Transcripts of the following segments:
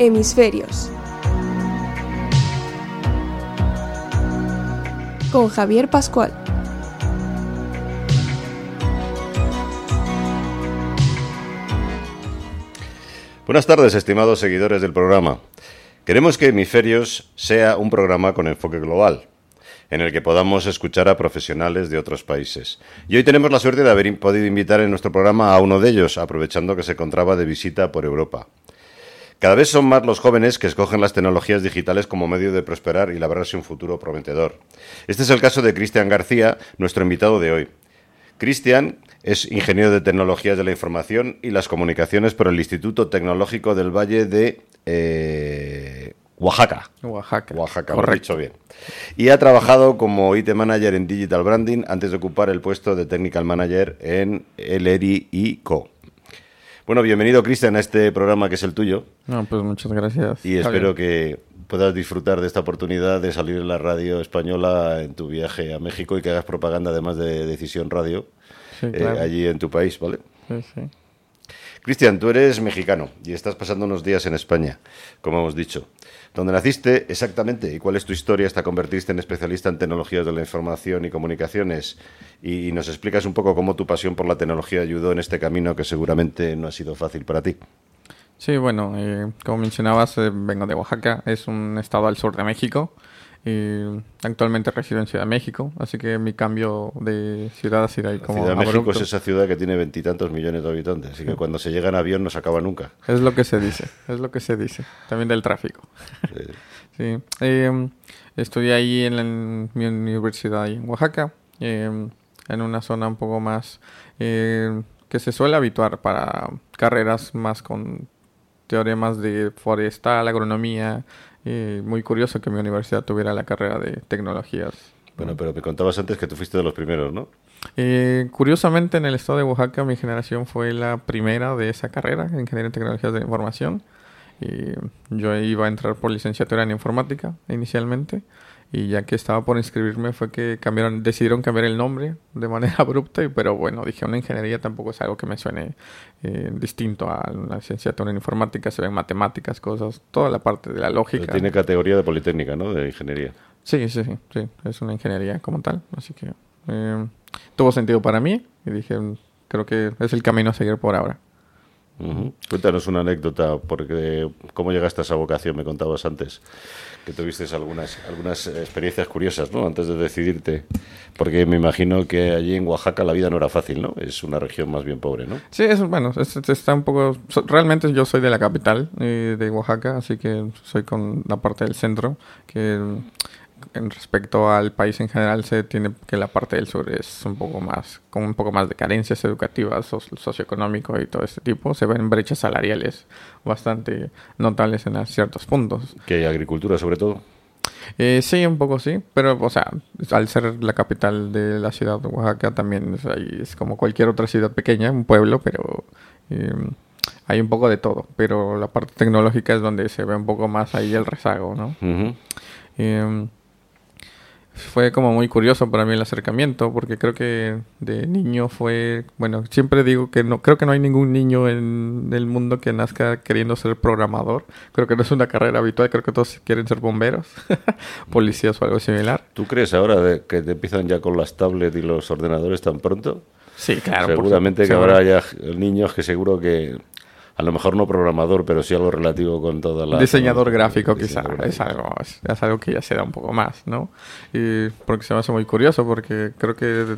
Hemisferios. Con Javier Pascual. Buenas tardes, estimados seguidores del programa. Queremos que Hemisferios sea un programa con enfoque global, en el que podamos escuchar a profesionales de otros países. Y hoy tenemos la suerte de haber podido invitar en nuestro programa a uno de ellos, aprovechando que se encontraba de visita por Europa. Cada vez son más los jóvenes que escogen las tecnologías digitales como medio de prosperar y labrarse un futuro prometedor. Este es el caso de Cristian García, nuestro invitado de hoy. Cristian es ingeniero de tecnologías de la información y las comunicaciones por el Instituto Tecnológico del Valle de eh, Oaxaca. Oaxaca. Oaxaca, lo he dicho bien. Y ha trabajado como IT Manager en Digital Branding antes de ocupar el puesto de Technical Manager en Eleri y Co. Bueno, bienvenido Cristian a este programa que es el tuyo. No, pues muchas gracias. Y espero que puedas disfrutar de esta oportunidad de salir en la radio española en tu viaje a México y que hagas propaganda además de Decisión Radio Sí, eh, allí en tu país, ¿vale? Sí, sí. Cristian, tú eres mexicano y estás pasando unos días en España, como hemos dicho. ¿Dónde naciste exactamente y cuál es tu historia hasta convertirte en especialista en tecnologías de la información y comunicaciones? Y, nos explicas un poco cómo tu pasión por la tecnología ayudó en este camino que seguramente no ha sido fácil para ti. Sí, bueno, eh, como mencionabas, eh, vengo de Oaxaca, es un estado al sur de México. Y actualmente resido en Ciudad de México, así que mi cambio de ciudad ha sido ahí como Ciudad de México abrupto. es esa ciudad que tiene veintitantos millones de habitantes, así que cuando se llega en avión no se acaba nunca. Es lo que se dice, es lo que se dice. También del tráfico. Eh, Sí. Eh, estudié ahí en, la- en mi universidad ahí en Oaxaca, eh, en una zona un poco más eh, que se suele habituar para carreras más con teoremas de forestal, agronomía. Muy curioso que mi universidad tuviera la carrera de tecnologías. Bueno, pero me contabas antes que tú fuiste de los primeros, ¿no? Eh, curiosamente, en el estado de Oaxaca, mi generación fue la primera de esa carrera, en Ingeniería en Tecnologías de Información. Y yo iba a entrar por licenciatura en informática inicialmente. Y ya que estaba por inscribirme, fue que cambiaron, decidieron cambiar el nombre de manera abrupta. y- Pero bueno, dije, una ingeniería tampoco es algo que me suene eh, distinto a una licenciatura en informática. Se ven matemáticas, cosas, toda la parte de la Pero lógica. tiene categoría de Politécnica, ¿no? De ingeniería. Sí, sí, sí, sí, es una ingeniería como tal, así que eh, tuvo sentido para mí y dije, mm, creo que es el camino a seguir por ahora. Cuéntanos una anécdota, porque cómo llegaste a esa vocación, me contabas antes, que tuviste algunas, algunas experiencias curiosas, ¿no? Antes de decidirte, porque me imagino que allí en Oaxaca la vida no era fácil, ¿no? Es una región más bien pobre, ¿no? Sí, es bueno, es- es- está un poco, realmente yo soy de la capital eh, de Oaxaca, así que soy con la parte del centro, que en respecto al país en general se tiene que la parte del sur es un poco más, con un poco más de carencias educativas, so- socioeconómico y todo este tipo, se ven brechas salariales bastante notables en ciertos puntos. Que hay agricultura, sobre todo. Eh, sí, un poco sí, pero, o sea, al ser la capital de la ciudad de Oaxaca, también es, como cualquier otra ciudad pequeña, un pueblo, pero eh, hay un poco de todo. Pero la parte tecnológica es donde se ve un poco más ahí el rezago, ¿no? Eh, fue como muy curioso para mí el acercamiento, porque creo que de niño fue, bueno, siempre digo que no, creo que no hay ningún niño en el mundo que nazca queriendo ser programador. Creo que no es una carrera habitual, creo que todos quieren ser bomberos, policías o algo similar. ¿Tú crees ahora de- que te empiezan ya con las tablets y los ordenadores tan pronto? Sí, claro. por Seguramente que supuesto. habrá ya niños que seguro que a lo mejor no programador, pero sí algo relativo con toda la... Diseñador gráfico, quizá. Es, algo, es, algo que ya se da un poco más, ¿no? Y porque se me hace muy curioso, porque creo que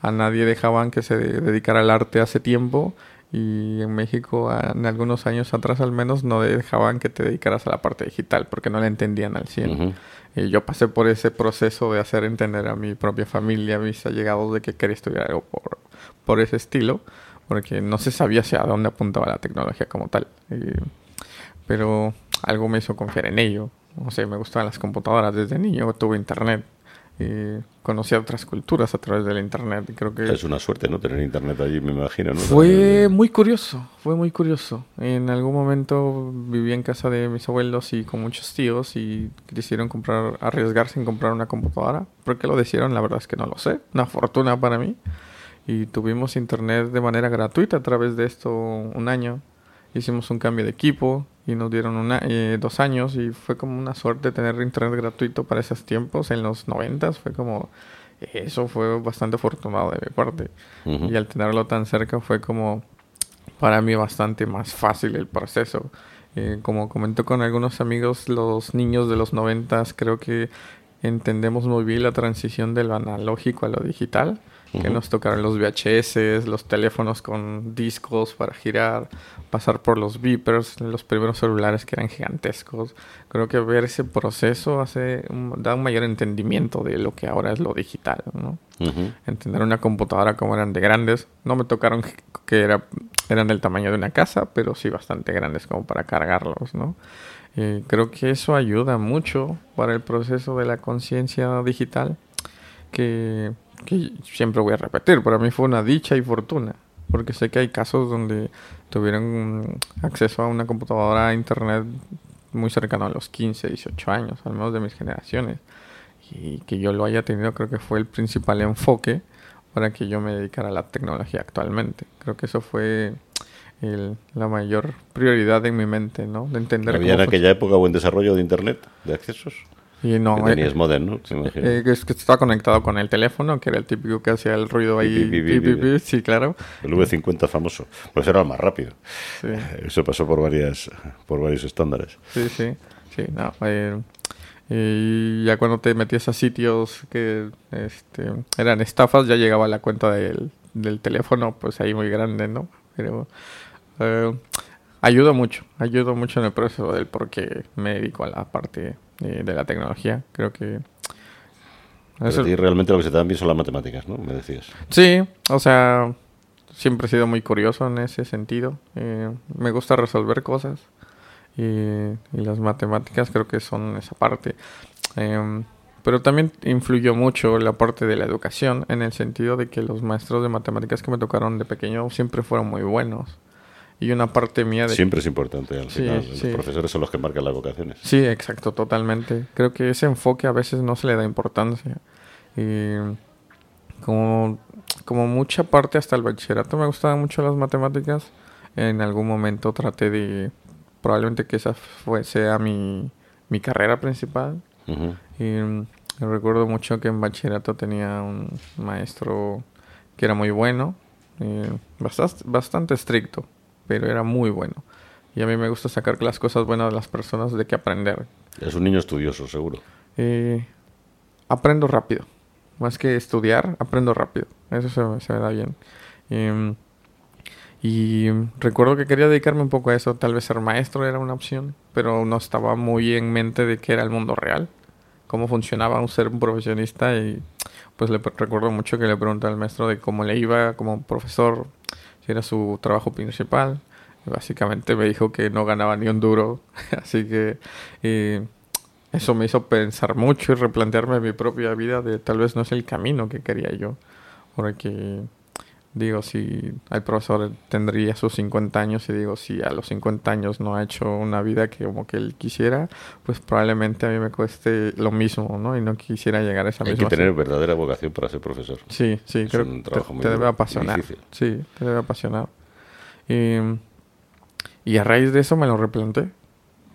a nadie dejaban que se dedicara al arte hace tiempo y en México en algunos años atrás al menos no dejaban que te dedicaras a la parte digital porque no la entendían al 100. Y yo pasé por ese proceso de hacer entender a mi propia familia, a mis allegados de que quería estudiar algo por, por ese estilo porque no se sabía hacia dónde apuntaba la tecnología como tal. pero algo me hizo confiar en ello. O sea, me gustaban las computadoras desde niño, tuve internet y conocí otras culturas a través del internet. Creo que es una suerte, ¿no? Tener internet allí, me imagino. Fue muy curioso, fue muy curioso. En algún momento viví en casa de mis abuelos y con muchos tíos y quisieron comprar, arriesgarse en comprar una computadora. ¿Por qué lo decidieron? La verdad es que no lo sé. Una fortuna para mí. Y tuvimos internet de manera gratuita a través de esto un año. Hicimos un cambio de equipo y nos dieron una, eh, dos años y fue como una suerte tener internet gratuito para esos tiempos. En los noventas fue como eso fue bastante afortunado de mi parte. Y al tenerlo tan cerca fue como para mí bastante más fácil el proceso. Eh, como comento con algunos amigos los niños de los noventas creo que entendemos muy bien la transición de lo analógico a lo digital que nos tocaron los VHS, los teléfonos con discos para girar, pasar por los beepers, los primeros celulares que eran gigantescos. Creo que ver ese proceso hace da un mayor entendimiento de lo que ahora es lo digital, ¿no? Entender una computadora como eran de grandes. No me tocaron que era, eran del tamaño de una casa, pero sí bastante grandes como para cargarlos, ¿no? Eh, creo que eso ayuda mucho para el proceso de la conciencia digital que que siempre voy a repetir, para mí fue una dicha y fortuna, porque sé que hay casos donde tuvieron acceso a una computadora a internet muy cercano a los 15, 18 años, al menos de mis generaciones, y que yo lo haya tenido creo que fue el principal enfoque para que yo me dedicara a la tecnología actualmente. Creo que eso fue la mayor prioridad en mi mente, ¿no? De entender ¿Había en aquella época buen desarrollo de Internet, de accesos? Y no, que tenías moderno, eh, es que estaba conectado con el teléfono, que era el típico que hacía el ruido ahí. sí, claro. El V50 famoso. Pues era el más rápido. Eso pasó por varias por varios estándares. Sí, sí. sí no, eh, y ya cuando te metías a sitios que este, eran estafas, ya llegaba la cuenta del, del teléfono, pues ahí muy grande, ¿no? Pero eh, ayuda mucho, ayuda mucho en el proceso del por qué me dedico a la parte de, la tecnología. Creo que... Eso... realmente lo que se te dan bien son las matemáticas, ¿no? Me decías. Sí, o sea, siempre he sido muy curioso en ese sentido. Eh, me gusta resolver cosas y, las matemáticas creo que son esa parte. Em, pero también influyó mucho la parte de la educación en el sentido de que los maestros de matemáticas que me tocaron de pequeño siempre fueron muy buenos y una parte mía de... Siempre es importante, al final. Los profesores son los que marcan las vocaciones. Sí, exacto, totalmente. Creo que ese enfoque a veces no se le da importancia. Y como, como mucha parte hasta el bachillerato me gustaban mucho las matemáticas, en algún momento traté de... Probablemente que esa fue, sea mi, mi carrera principal. Y recuerdo mucho que en bachillerato tenía un maestro que era muy bueno, bastante, bastante estricto pero era muy bueno. Y a mí me gusta sacar las cosas buenas de las personas de que aprender. Es un niño estudioso, seguro. Eh, aprendo rápido. Más que estudiar, aprendo rápido. Eso se, me da bien. Em, y recuerdo que quería dedicarme un poco a eso. Tal vez ser maestro era una opción, pero no estaba muy en mente de qué era el mundo real. Cómo funcionaba un ser un profesionista. Y pues le recuerdo mucho que le pregunté al maestro de cómo le iba como profesor si era su trabajo principal. Básicamente me dijo que no ganaba ni un duro, así que eso me hizo pensar mucho y replantearme mi propia vida de tal vez no es el camino que quería yo. Porque digo, si el profesor tendría sus 50 años y digo, si a los 50 años no ha hecho una vida que como que él quisiera, pues probablemente a mí me cueste lo mismo, ¿no? Y no quisiera llegar a esa misma... Hay que tener verdadera vocación para ser profesor. Sí, sí, creo que te, debe apasionar. Sí, te debe apasionar. Y, y a raíz de eso me lo replanté.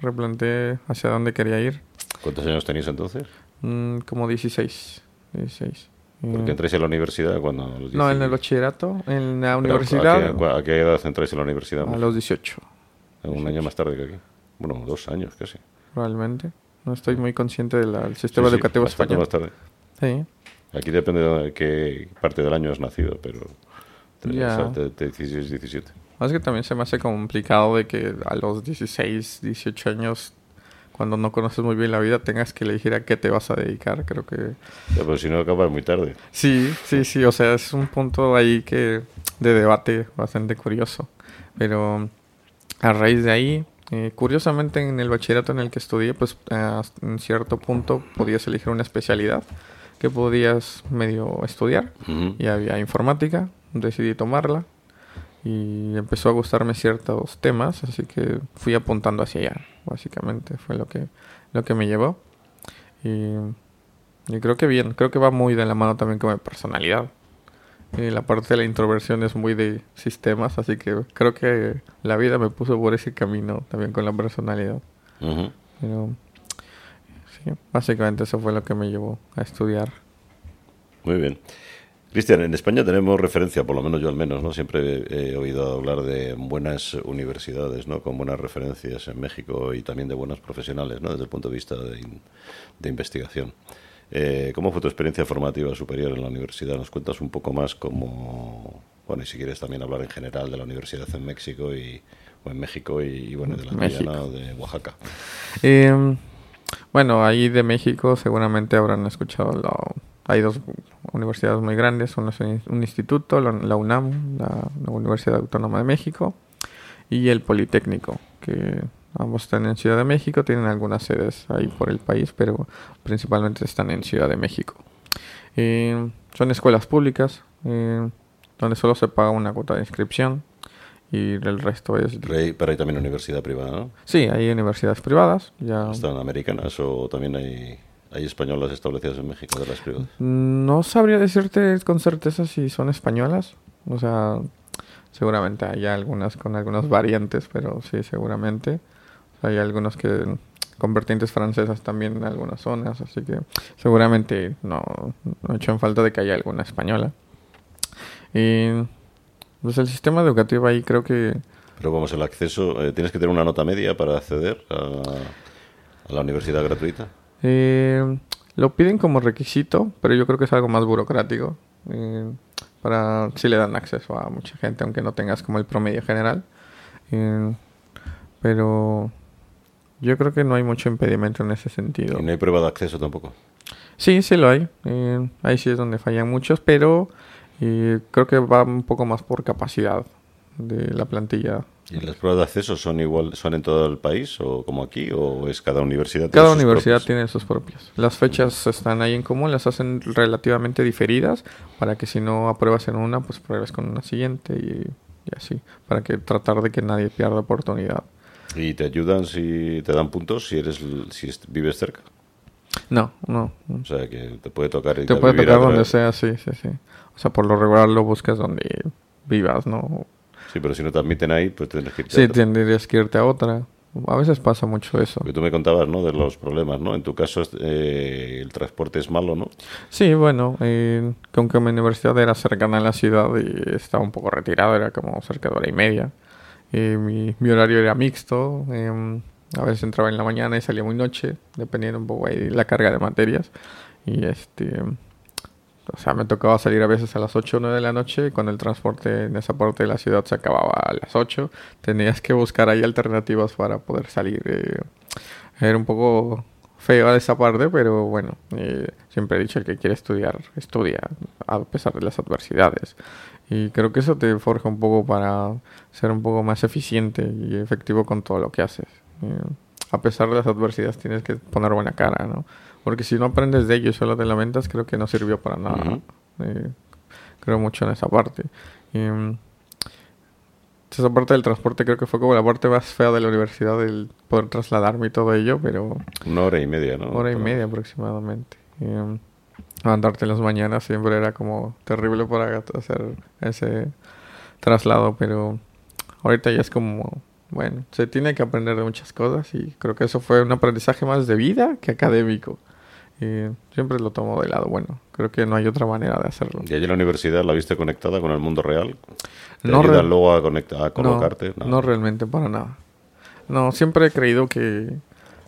Replanté hacia dónde quería ir. ¿Cuántos años tenías entonces? Mm, como 16. 16. Porque entréis en la universidad cuando... no, en el bachillerato, en la universidad... ¿a qué, edad entráis en la universidad? A los 18. un año más tarde que aquí. Bueno, dos años casi. Probablemente. No estoy muy consciente del sistema educativo español. Más tarde. Sí. Aquí depende de qué parte del año has nacido, pero Ya. de, de 16, 17. Más que también se me hace complicado de que a los 16, 18 años, cuando no conoces muy bien la vida, tengas que elegir a qué te vas a dedicar. Creo que Ya, pero si no acabas muy tarde. Sí, sí, sí, o sea, es un punto ahí que de debate bastante curioso. Pero a raíz de ahí, eh, curiosamente en el bachillerato en el que estudié, pues a- en cierto punto podías elegir una especialidad que podías medio estudiar. Y había informática, decidí tomarla y empezó a gustarme ciertos temas, así que fui apuntando hacia allá, básicamente fue lo que, lo que me llevó. Y, y creo que bien, creo que va muy de la mano también con mi personalidad. Y la parte de la introversión es muy de sistemas, así que creo que la vida me puso por ese camino también con la personalidad. Pero sí, básicamente eso fue lo que me llevó a estudiar. Muy bien. Cristian, en España tenemos referencia, por lo menos yo al menos, ¿no? Siempre he oído hablar de buenas universidades, ¿no? Con buenas referencias en México y también de buenos profesionales, ¿no? Desde el punto de vista de, in- de investigación. Eh, ¿Cómo fue tu experiencia formativa superior en la universidad? ¿Nos cuentas un poco más cómo, bueno, y si quieres también hablar en general de la universidad en México y, o en México y, y, bueno, de la México. ¿no? de Oaxaca? Eh, bueno, ahí de México seguramente habrán escuchado. lo- hay dos universidades muy grandes. Uno es un instituto, la, UNAM, la, la Universidad Autónoma de México, y el Politécnico, que ambos están en Ciudad de México. Tienen algunas sedes ahí por el país, pero principalmente están en Ciudad de México. Eh, son escuelas públicas, eh, donde solo se paga una cuota de inscripción. Y el resto es... Pero hay, pero hay también universidad privada, ¿no? Sí, hay universidades privadas. Ya ¿Están americanas o también hay, hay españolas establecidas en México de las privadas? No sabría decirte con certeza si son españolas. O sea, seguramente hay algunas con algunas variantes, pero sí, seguramente. Hay algunos que con vertientes francesas también en algunas zonas, así que seguramente no, no he hecho en falta de que haya alguna española. Y pues el sistema educativo ahí creo que Pero vamos, el acceso, eh, tienes que tener una nota media para acceder a, a la universidad gratuita. Eh, lo piden como requisito, pero yo creo que es algo más burocrático. Eh, para si le dan acceso a mucha gente, aunque no tengas como el promedio general. Eh, pero yo creo que no hay mucho impedimento en ese sentido. Y no hay prueba de acceso tampoco. Sí, sí lo hay. Eh, ahí sí es donde fallan muchos, pero creo que va un poco más por capacidad de la plantilla. ¿Y las pruebas de acceso son igual, son en todo el país o como aquí o es cada universidad? tiene Cada sus universidad propios? tiene sus propias. Las fechas están ahí en común, las hacen relativamente diferidas para que si no apruebas en una, pues pruebes con una siguiente y, y así, para que tratar de que nadie pierda oportunidad. ¿Y te ayudan si te dan puntos si eres si vives cerca? No, no. O sea, que te puede tocar Te puede tocar donde sea, sí, sí, sí. O sea, por lo regular lo buscas donde vivas, ¿no? Sí, pero si no te admiten ahí, pues tienes que irte a Sí, otra. tendrías que irte a otra. A veces pasa mucho eso. Porque tú me contabas, ¿no? De los problemas, ¿no? En tu caso, eh, el transporte es malo, ¿no? Sí, bueno, eh, que aunque mi universidad era cercana a la ciudad y estaba un poco retirado, era como cerca de hora y media. Eh, mi, mi horario era mixto, eh, a veces entraba en la mañana y salía muy noche, dependiendo un poco ahí de la carga de materias. Y este, o sea, me tocaba salir a veces a las 8 o 9 de la noche, cuando el transporte en esa parte de la ciudad se acababa a las 8. Tenías que buscar ahí alternativas para poder salir. eh, era un poco feo de esa parte, pero bueno, eh, siempre he dicho el que quiere estudiar, estudia, a pesar de las adversidades. Y creo que eso te forja un poco para ser un poco más eficiente y efectivo con todo lo que haces. Eh, a pesar de las adversidades tienes que poner buena cara, ¿no? Porque si no aprendes de ello y solo te lamentas, creo que no sirvió para nada. Eh, creo mucho en esa parte. Mm, esa parte del transporte creo que fue como la parte más fea de la universidad, el poder trasladarme y todo ello, pero Una hora y media, ¿no? hora y Pero- media aproximadamente. Y, um, levantarte en las mañanas siempre era como terrible para hacer ese traslado, pero ahorita ya es como, bueno, se tiene que aprender de muchas cosas y creo que eso fue un aprendizaje más de vida que académico. Y siempre lo tomo de lado, bueno, creo que no hay otra manera de hacerlo. ¿Y allí en la universidad la viste conectada con el mundo real? ¿Te No ayudan re- luego a, conecta- a No, colocarte? no realmente para nada. No, siempre he creído que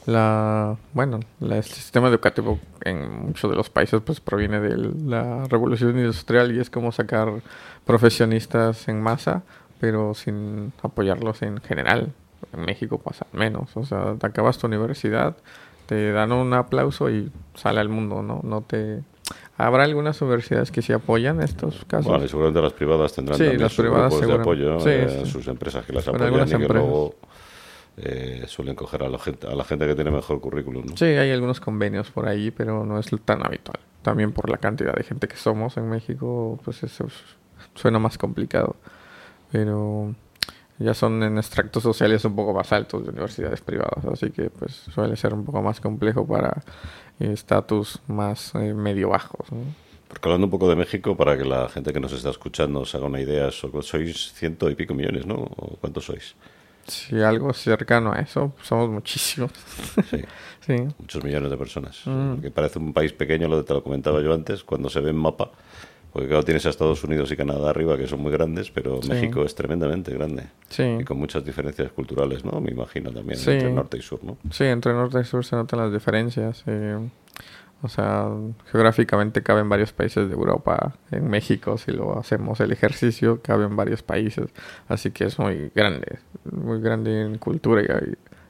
la, bueno, el sistema educativo en muchos de los países pues proviene de la revolución industrial y es como sacar profesionistas en masa, pero sin apoyarlos en general. En México pasa menos, o sea, te acabas tu universidad, te dan un aplauso y sale al mundo, ¿no? No te Habrá algunas universidades que sí apoyan estos casos. Bueno, y seguramente las privadas tendrán también sus grupos de apoyo, eh, sus empresas que las apoyan y que luego eh, suelen coger a la, gente, a la gente que tiene mejor currículum. ¿no? Sí, hay algunos convenios por ahí, pero no es tan habitual. También por la cantidad de gente que somos en México, pues eso suena más complicado. Pero ya son en extractos sociales un poco más altos de universidades privadas, así que pues suele ser un poco más complejo para estatus más eh, medio bajos. Porque hablando un poco de México, para que la gente que nos está escuchando se haga una idea, sois ciento y pico millones, ¿no? ¿Cuántos sois? Sí, algo cercano a eso, somos muchísimos. Sí, sí. muchos millones de personas. Mm. Que parece un país pequeño, lo te lo comentaba yo antes, cuando se ve en mapa. Porque claro, tienes a Estados Unidos y Canadá arriba, que son muy grandes, pero México es tremendamente grande. Sí. Y con muchas diferencias culturales, ¿no? Me imagino también, entre norte y sur, ¿no? Sí, entre norte y sur se notan las diferencias. Eh, o sea, geográficamente caben varios países de Europa. En México, si lo hacemos el ejercicio, caben varios países. Así que es muy grande, muy grande en cultura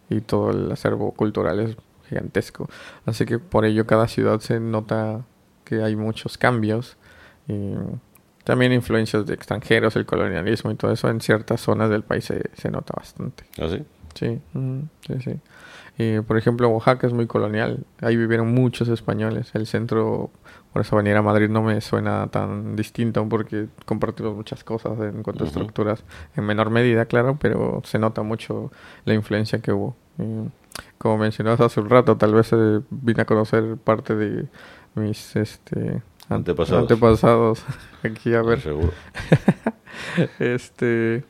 y, y todo el acervo cultural es gigantesco. Así que por ello cada ciudad se nota que hay muchos cambios y también influencias de extranjeros, el colonialismo y todo eso en ciertas zonas del país se, nota bastante. ¿Ah, sí? Sí, sí, sí. Y, por ejemplo, Oaxaca es muy colonial. Ahí vivieron muchos españoles. El centro, por eso venir a Madrid no me suena tan distinto porque compartimos muchas cosas en cuanto a estructuras. En menor medida, claro, pero se nota mucho la influencia que hubo. como mencionabas hace un rato, tal vez eh, vine a conocer parte de mis este, Antepasados. Antepasados. Aquí a ver. Seguro. este.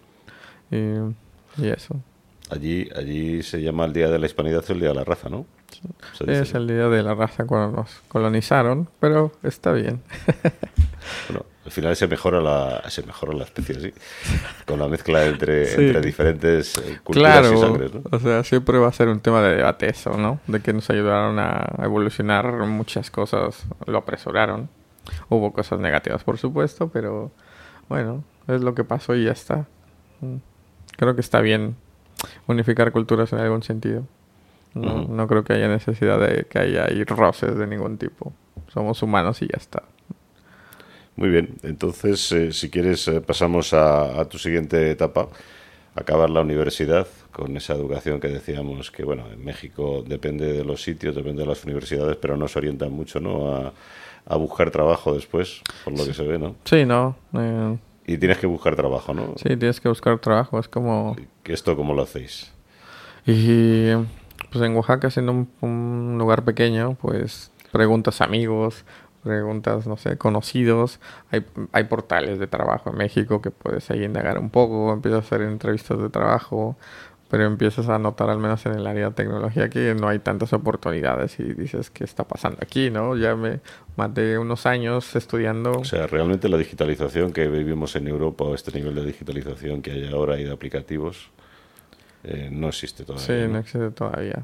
Y, eso. Allí, allí se llama el Día de la Hispanidad el Día de la Raza, ¿no? es el Día de la Raza cuando nos colonizaron, pero está bien. bueno, al final se mejora la, se mejora la especie, sí. Con la mezcla entre, entre diferentes eh, culturas y sangres, ¿no? O sea, siempre va a ser un tema de debate eso, ¿no? De que nos ayudaron a evolucionar muchas cosas, lo apresuraron. Hubo cosas negativas, por supuesto, pero bueno, es lo que pasó y ya está. Mm. Creo que está bien unificar culturas en algún sentido. No, creo que haya necesidad de que haya roces de ningún tipo. Somos humanos y ya está. Muy bien, entonces eh, si quieres eh, pasamos a, tu siguiente etapa, acabar la universidad con esa educación que decíamos que bueno, en México depende de los sitios, depende de las universidades, pero no se orientan mucho ¿no? a, a buscar trabajo después, por lo que se ve, ¿no? Sí, no. Eh, y tienes que buscar trabajo, ¿no? Sí, tienes que buscar trabajo, es como... ¿Esto cómo lo hacéis? Y pues en Oaxaca, siendo un, lugar pequeño, pues preguntas a amigos, preguntas, no sé, conocidos. Hay, hay portales de trabajo en México que puedes ahí indagar un poco, empiezas a hacer entrevistas de trabajo, pero empiezas a notar, al menos en el área de tecnología, que no hay tantas oportunidades y dices, ¿qué está pasando aquí? no Ya me maté unos años estudiando. O sea, realmente la digitalización que vivimos en Europa, o este nivel de digitalización que hay ahora y de aplicativos, eh, no existe todavía. Sí, no, existe todavía.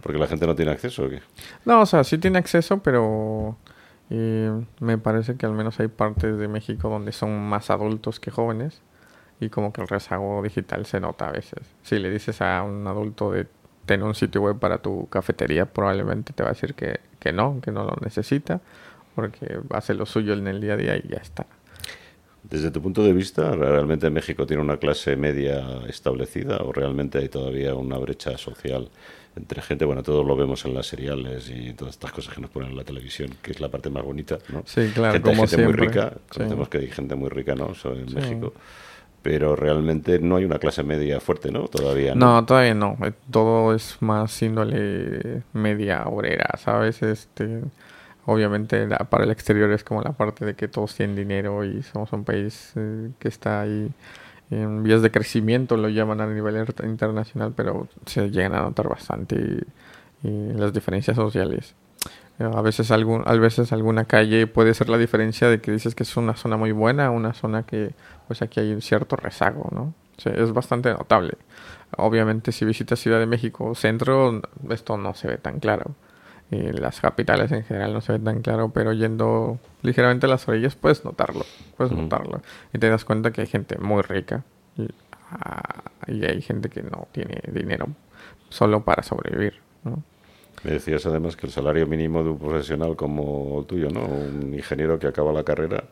¿Porque la gente no tiene acceso o qué? No, o sea, sí tiene acceso, pero eh, me parece que al menos hay partes de México donde son más adultos que jóvenes y como que el rezago digital se nota a veces. Si le dices a un adulto de tener un sitio web para tu cafetería, probablemente te va a decir que, que no, que no lo necesita, porque hace lo suyo en el día a día y ya está. Desde tu punto de vista, ¿realmente México tiene una clase media establecida o realmente hay todavía una brecha social entre gente, bueno, todos lo vemos en las seriales y todas estas cosas que nos ponen en la televisión, que es la parte más bonita, ¿no? Sí, claro, gente, como gente muy rica, conocemos que hay gente muy rica, ¿no? en México pero realmente no hay una clase media fuerte, ¿no? Todavía no. No, todavía no. Eh, todo es más índole media obrera, ¿sabes? Este, obviamente para el exterior es como la parte de que todos tienen dinero y somos un país eh, que está ahí en vías de crecimiento, lo llaman a nivel internacional, pero se llegan a notar bastante las diferencias sociales. A veces, algún, a veces alguna calle puede ser la diferencia de que dices que es una zona muy buena, una zona que pues aquí hay un cierto rezago, ¿no? es bastante notable. obviamente si visitas Ciudad de México centro, esto no se ve tan claro. Y las capitales en general no se ve tan claro, pero yendo ligeramente a las orillas puedes notarlo, puedes notarlo. Y te das cuenta que hay gente muy rica y, ah, y hay gente que no tiene dinero solo para sobrevivir. ¿no? Me decías además que el salario mínimo de un profesional como el tuyo, ¿no? Un ingeniero que acaba la carrera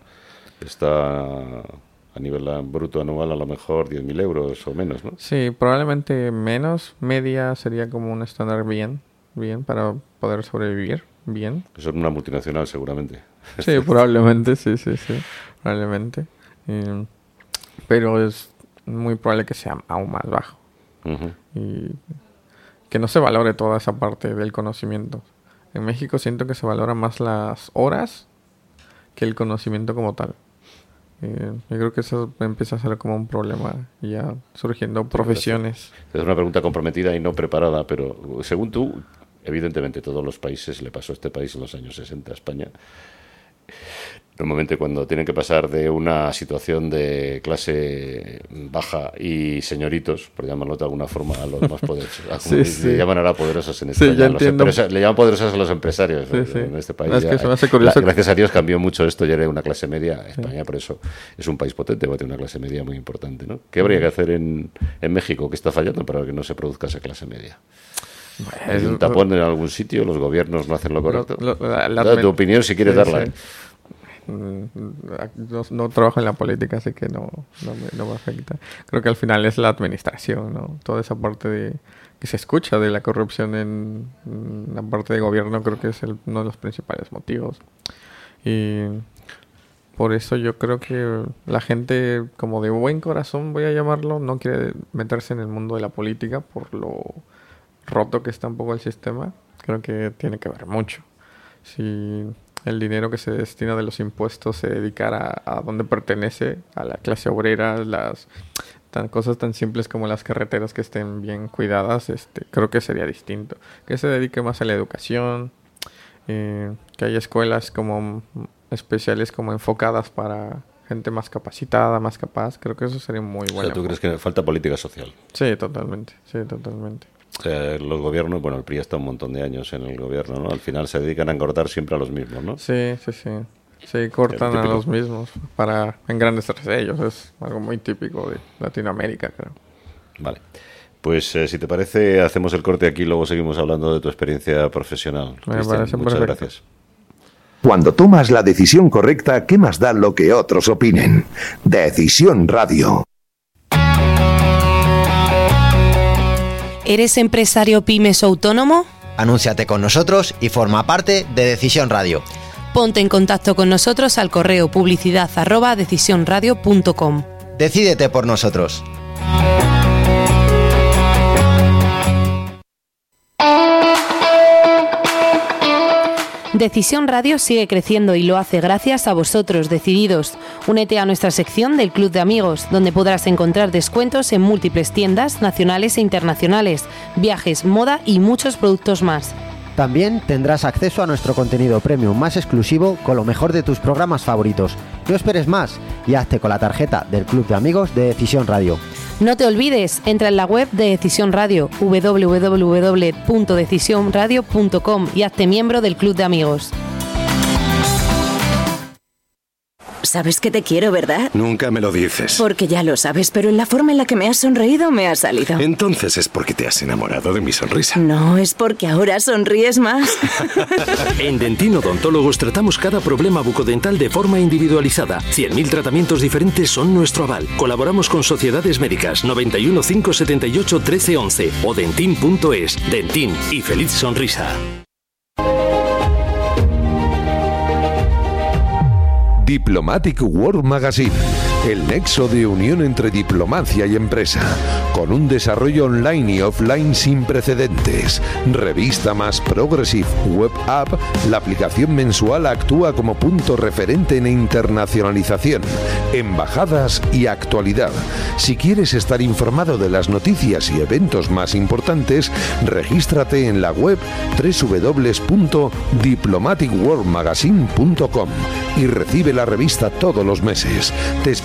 está a nivel bruto anual a lo mejor 10.000 euros o menos, ¿no? Sí, probablemente menos. Media sería como un estándar bien, bien para poder sobrevivir bien. Eso es una multinacional seguramente. Sí, probablemente, sí, sí, sí, probablemente. Y- pero es muy probable que sea aún más bajo. Y que no se valore toda esa parte del conocimiento. En México siento que se valora más las horas que el conocimiento como tal. Eh, yo creo que eso empieza a ser como un problema ya surgiendo profesiones. Es una pregunta comprometida y no preparada, pero según tú, evidentemente todos los países, le pasó a este país en los años 60 a España, normalmente cuando tienen que pasar de una situación de clase baja y señoritos, por llamarlo de alguna forma, a los más poderosos, a Sí, le sí. llaman ahora poderosos en Sí, España, ya los entiendo. empresa- le llaman poderosos a los empresarios. Sí, sí. en este país. Es ya- que se me hace curioso la- que- gracias a Dios cambió mucho esto, ya era una clase media, España por eso es un país potente, va a tener una clase media muy importante. ¿no? ¿Qué habría que hacer en, en México? ¿Qué está fallando para que no se produzca esa clase media? ¿Hay un tapón en algún sitio? ¿Los gobiernos no hacen lo correcto? lo- la- la- Da tu opinión si quieres Sí, darla. sí. ¿eh? Mm, No, trabajo en la política, así que no, no, me, no me afecta. Creo que al final es la administración, ¿no? Toda esa parte de, que se escucha de la corrupción en, en la parte de gobierno creo que es el- uno de los principales motivos. Y por eso yo creo que la gente, como de buen corazón, voy a llamarlo, no quiere meterse en el mundo de la política por lo roto que está un poco el sistema. Creo que tiene que ver mucho. Si el dinero que se destina de los impuestos se dedicara a donde pertenece, a la clase obrera, las tan, cosas tan simples como las carreteras que estén bien cuidadas, este, creo que sería distinto. Que se dedique más a la educación, eh, que haya escuelas como especiales como enfocadas para gente más capacitada, más capaz, creo que eso sería muy O sea, bueno. ¿Tú crees que falta política social? Sí, totalmente, sí, totalmente. Sea, los gobiernos, bueno, el PRI está un montón de años en el gobierno, ¿no? Al final se dedican a engordar siempre a los mismos, ¿no? Sí, sí, sí. Sí, cortan a los mismos para engrandecerse ellos. Es algo muy típico de Latinoamérica, creo. Vale. Pues eh, si te parece, hacemos el corte aquí y luego seguimos hablando de tu experiencia profesional. Me Cristian, parece muchas perfecto. gracias. Cuando tomas la decisión correcta, ¿qué más da lo que otros opinen? Decisión Radio. ¿Eres empresario pymes o autónomo? Anúnciate con nosotros y forma parte de Decisión Radio. Ponte en contacto con nosotros al correo publicidad arroba decisionradio.com. Decídete por nosotros. Decisión Radio sigue creciendo y lo hace gracias a vosotros, decididos. Únete a nuestra sección del Club de Amigos, donde podrás encontrar descuentos en múltiples tiendas nacionales e internacionales, viajes, moda y muchos productos más. También tendrás acceso a nuestro contenido premium más exclusivo con lo mejor de tus programas favoritos. No esperes más y hazte con la tarjeta del Club de Amigos de Decisión Radio. No te olvides, entra en la web de Decisión Radio, www.decisionradio.com y hazte miembro del Club de Amigos. Sabes que te quiero, ¿verdad? Nunca me lo dices. Porque ya lo sabes, pero en la forma en la que me has sonreído me ha salido. Entonces es porque te has enamorado de mi sonrisa. No, es porque ahora sonríes más. En Dentín Odontólogos tratamos cada problema bucodental de forma individualizada. 100.000 tratamientos diferentes son nuestro aval. Colaboramos con sociedades médicas 91 578 1311 o dentin.es. Dentín y feliz sonrisa. Diplomatic World Magazine, el nexo de unión entre diplomacia y empresa, con un desarrollo online y offline sin precedentes. Revista más progressive web app, la aplicación mensual actúa como punto referente en internacionalización, embajadas y actualidad. Si quieres estar informado de las noticias y eventos más importantes, regístrate en la web www.diplomaticworldmagazine.com y recibe la revista todos los meses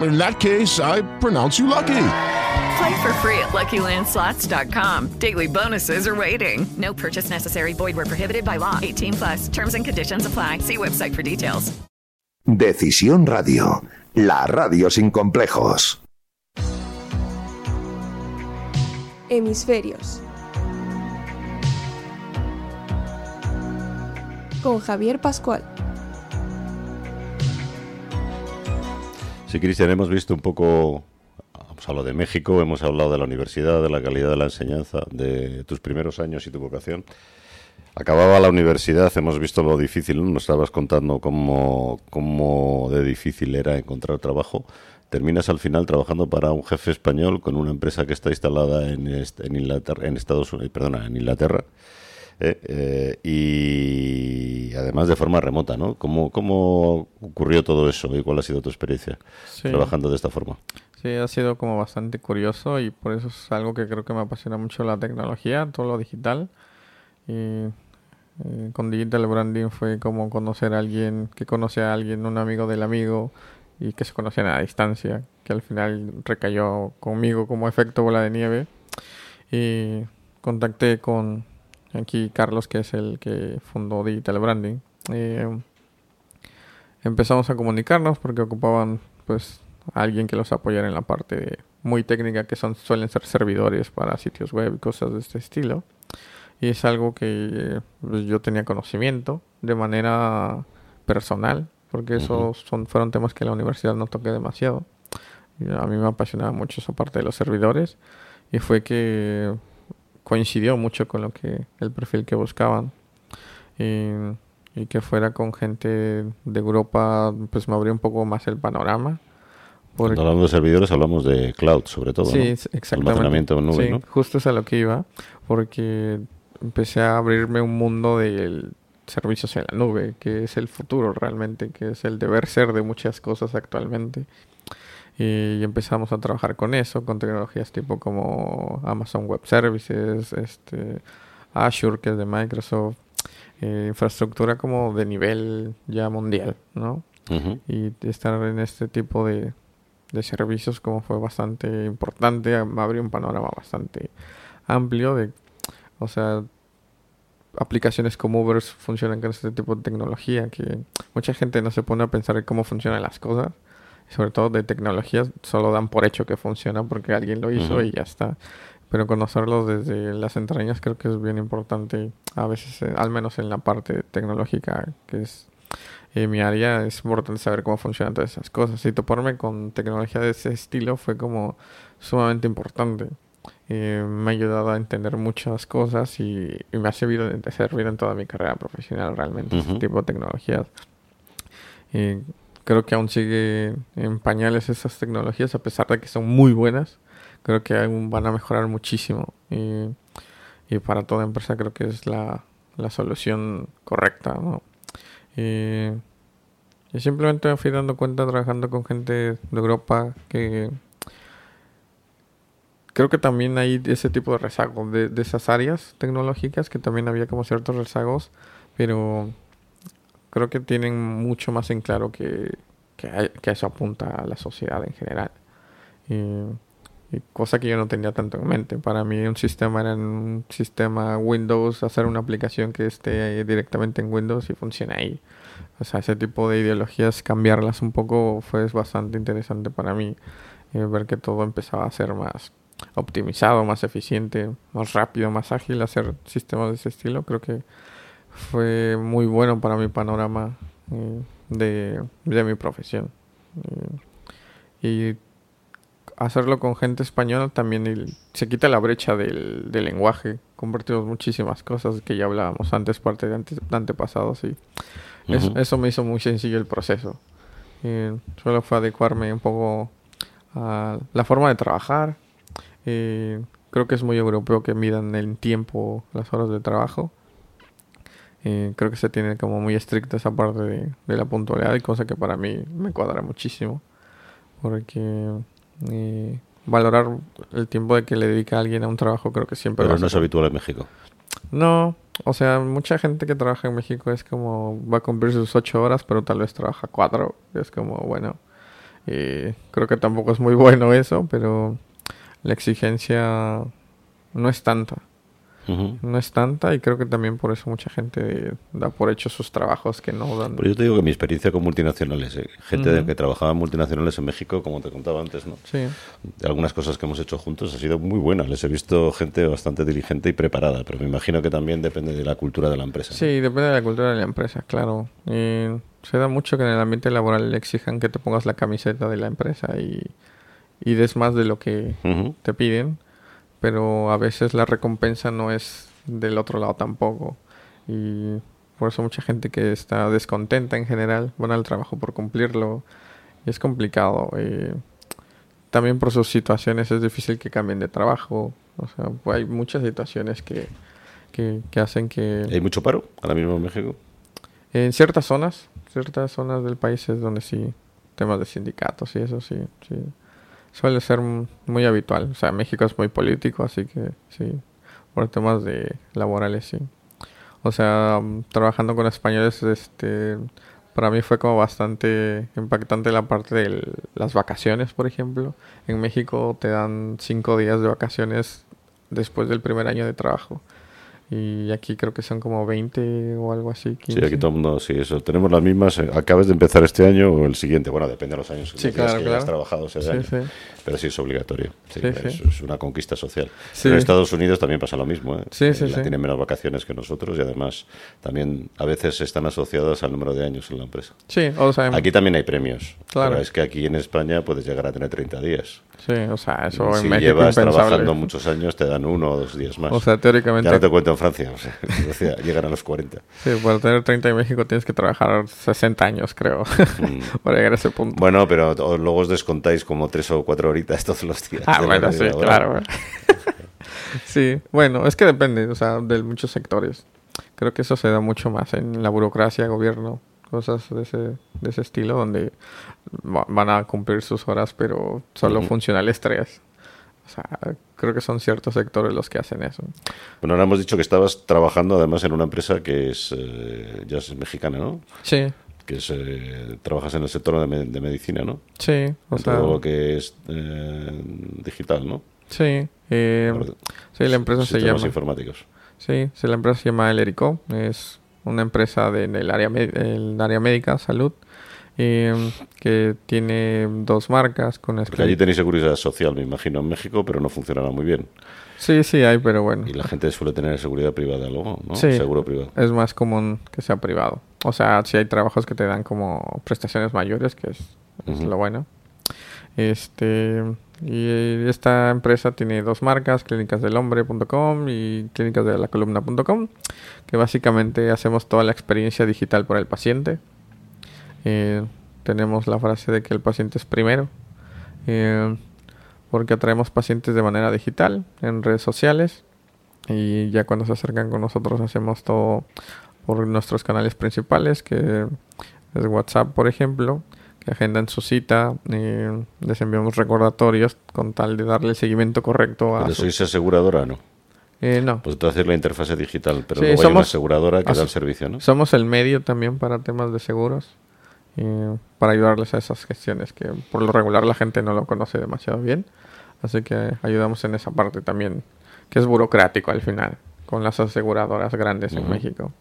In that case, I pronounce you lucky. Play for free at LuckyLandSlots.com. Daily bonuses are waiting. No purchase necessary. Void where prohibited by law. 18 plus. Terms and conditions apply. See website for details. Decisión Radio, la radio sin complejos. Hemisferios. Con Javier Pascual. Sí, Cristian, hemos visto un poco, hemos hablado de México, hemos hablado de la universidad, de la calidad de la enseñanza, de tus primeros años y tu vocación. Acababa la universidad, hemos visto lo difícil, ¿no? nos estabas contando cómo, cómo de difícil era encontrar trabajo. Terminas al final trabajando para un jefe español con una empresa que está instalada en, en en Estados Unidos, perdona, en Inglaterra. Eh, eh, y además de forma remota, ¿no? ¿Cómo, ¿Cómo ocurrió todo eso y cuál ha sido tu experiencia Sí. trabajando de esta forma? Sí, ha sido como bastante curioso y por eso es algo que creo que me apasiona mucho la tecnología, todo lo digital. Y eh, con Digital Branding fue como conocer a alguien que conoce a alguien, un amigo del amigo y que se conocían a distancia, que al final recayó conmigo como efecto bola de nieve. Y contacté con aquí Carlos, que es el que fundó Digital Branding. Eh, empezamos a comunicarnos porque ocupaban pues a alguien que los apoyara en la parte muy técnica que son suelen ser servidores para sitios web y cosas de este estilo. Y es algo que pues, yo tenía conocimiento de manera personal porque esos son fueron temas que en la universidad no toqué demasiado. A mí me apasionaba mucho esa parte de los servidores. Y fue que coincidió mucho con lo que el perfil que buscaban y, y que fuera con gente de Europa pues me abrió un poco más el panorama porque- Cuando hablamos de servidores hablamos de cloud, sobre todo, Sí, ¿no? exactamente. Almacenamiento en nube, Sí, ¿no? justo es a lo que iba, porque empecé a abrirme un mundo de servicios en la nube, que es el futuro realmente, que es el deber ser de muchas cosas actualmente. Y empezamos a trabajar con eso, con tecnologías tipo como Amazon Web Services, este, Azure, que es de Microsoft, eh, infraestructura como de nivel ya mundial, ¿no? Y estar en este tipo de, de servicios como fue bastante importante, me abrió un panorama bastante amplio de, o sea, aplicaciones como Uber funcionan con este tipo de tecnología que mucha gente no se pone a pensar en cómo funcionan las cosas, sobre todo de tecnologías, solo dan por hecho que funciona porque alguien lo hizo y ya está. Pero conocerlo desde las entrañas creo que es bien importante, a veces, eh, al menos en la parte tecnológica, que es eh, mi área, es importante saber cómo funcionan todas esas cosas. Y toparme con tecnología de ese estilo fue como sumamente importante. Eh, me ha ayudado a entender muchas cosas y, y me ha servido de servir en toda mi carrera profesional realmente Ujú. tipo de tecnologías. Creo que aún sigue en pañales esas tecnologías a pesar de que son muy buenas. Creo que aún van a mejorar muchísimo y, para toda empresa creo que es la, solución correcta, ¿no? Y, y simplemente me fui dando cuenta trabajando con gente de Europa que creo que también hay ese tipo de rezagos de, de esas áreas tecnológicas que también había como ciertos rezagos, pero creo que tienen mucho más en claro que, que, hay- que eso apunta a la sociedad en general. Y, y cosa que yo no tenía tanto en mente. Para mí un sistema era un sistema Windows, hacer una aplicación que esté directamente en Windows y funcione ahí. O sea, ese tipo de ideologías, cambiarlas un poco fue bastante interesante para mí. eh, ver que todo empezaba a ser más optimizado, más eficiente, más rápido, más ágil, hacer sistemas de ese estilo. Creo que fue muy bueno para mi panorama. eh, de, de mi profesión. y hacerlo con gente española también se quita la brecha del, del, lenguaje. Compartimos muchísimas cosas que ya hablábamos antes, parte de, antepasados, y eso, me hizo muy sencillo el proceso. solo fue adecuarme un poco a la forma de trabajar. creo que es muy europeo que midan el tiempo, las horas de trabajo. Creo que se tiene como muy estricta esa parte de, de la puntualidad y cosa que para mí me cuadra muchísimo. Porque y valorar el tiempo de que le dedica alguien a un trabajo creo que siempre pero no es habitual en México. No o sea mucha gente que trabaja en México es como va a cumplir sus ocho horas pero tal vez trabaja cuatro. Es como bueno y creo que tampoco es muy bueno eso pero la exigencia no es tanta no es tanta y creo que también por eso mucha gente da por hecho sus trabajos que no dan. Pero yo te digo que mi experiencia con multinacionales, eh, gente que trabajaba en multinacionales en México, como te contaba antes, ¿no? Sí. algunas cosas que hemos hecho juntos ha sido muy buena. Les he visto gente bastante diligente y preparada, pero me imagino que también depende de la cultura de la empresa. Sí, depende de la cultura de la empresa, claro. Y se da mucho que en el ambiente laboral le exijan que te pongas la camiseta de la empresa y, y des más de lo que te piden pero a veces la recompensa no es del otro lado tampoco. Y por eso mucha gente que está descontenta en general van al trabajo por cumplirlo. Es complicado. Eh, también por sus situaciones es difícil que cambien de trabajo. O sea, hay muchas situaciones que, que, hacen que... ¿Hay mucho paro ahora mismo en México? En ciertas zonas, ciertas zonas del país es donde sí, temas de sindicatos y eso sí, sí suele ser muy habitual. O sea, México es muy político, así que sí, por temas de laborales, sí. O sea, trabajando con españoles, este, para mí fue como bastante impactante la parte de las vacaciones, por ejemplo. En México te dan cinco días de vacaciones después del primer año de trabajo. Y aquí creo que son como 20 o algo así. Sí, aquí todo el mundo, sí, eso. Tenemos las mismas. Eh, acabas de empezar este año o el siguiente. Bueno, depende de los años sí, claro, que claro. hayas trabajado. Sí. Pero sí es obligatorio. Sí, es, una conquista social. en Estados Unidos también pasa lo mismo. ¿eh? Sí, sí, sí. Tienen menos vacaciones que nosotros y además también a veces están asociadas al número de años en la empresa. Sí, o sea, Aquí también hay premios. Claro. Pero es que aquí en España puedes llegar a tener 30 días. Sí, o sea, eso si en México llevas impensable. trabajando muchos años te dan uno o dos días más. O sea, teóricamente... Ya no te cuento en Francia, o sea, llegan a los 40. Sí, para tener 30 en México tienes que trabajar 60 años, creo, mm. para llegar a ese punto. Bueno, pero luego os descontáis como 3 o 4 horitas todos los días. Ah, bueno, sí, claro. sí, bueno, es que depende, o sea, de muchos sectores. Creo que eso se da mucho más en la burocracia, gobierno, cosas de ese, de ese estilo, donde van a cumplir sus horas, pero solo funcionales tres. O sea, creo que son ciertos sectores los que hacen eso. Bueno, ahora hemos dicho que estabas trabajando además en una empresa que es eh, ya es mexicana, ¿no? Sí. Que es, eh, trabajas en el sector de, de medicina, ¿no? Sí. O sea, todo lo que es eh, digital, ¿no? Sí. sí, la empresa se llama... informáticos. Sí, sí, la empresa se llama Elerico. Es una empresa de, en el área, el área médica, salud. Eh, que tiene dos marcas con Porque allí tenéis seguridad social, me imagino, en México, pero no funcionará muy bien. Sí, sí, hay, pero bueno. Y la gente suele tener seguridad privada luego, ¿no? Sí, Seguro privado. Es más común que sea privado. O sea, si hay trabajos que te dan como prestaciones mayores, que es, es lo bueno. Este, y esta empresa tiene dos marcas, clínicasdelhombre.com y clínicasdelacolumna.com, que básicamente hacemos toda la experiencia digital para el paciente. Eh, tenemos la frase de que el paciente es primero, eh, porque atraemos pacientes de manera digital en redes sociales y ya cuando se acercan con nosotros hacemos todo por nuestros canales principales, que es WhatsApp, por ejemplo, que agendan su cita, y les enviamos recordatorios con tal de darle el seguimiento correcto a... Pero sois aseguradora, ¿no? Eh, no. Pues tú haces la interfase digital, pero luego hay una aseguradora que da el servicio, ¿no? Somos el medio también para temas de seguros para ayudarles a esas gestiones que por lo regular la gente no lo conoce demasiado bien. Así que ayudamos en esa parte también, que es burocrático al final, con las aseguradoras grandes en México.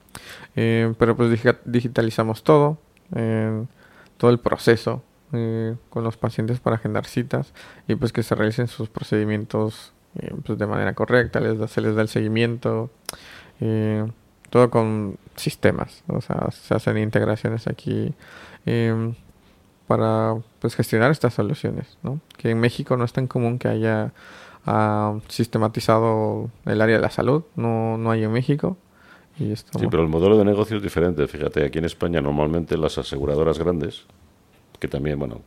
Eh, pero pues digitalizamos todo, eh, todo el proceso eh, con los pacientes para agendar citas y pues que se realicen sus procedimientos pues de manera correcta, les da, se les da el seguimiento, todo con sistemas, o sea, se hacen integraciones aquí em, para pues, gestionar estas soluciones, ¿no? Que en México no es tan común que haya ah, sistematizado el área de la salud, no, no hay en México. Y sí, pero el modelo de negocio es diferente. Fíjate, aquí en España normalmente las aseguradoras grandes, que también, bueno,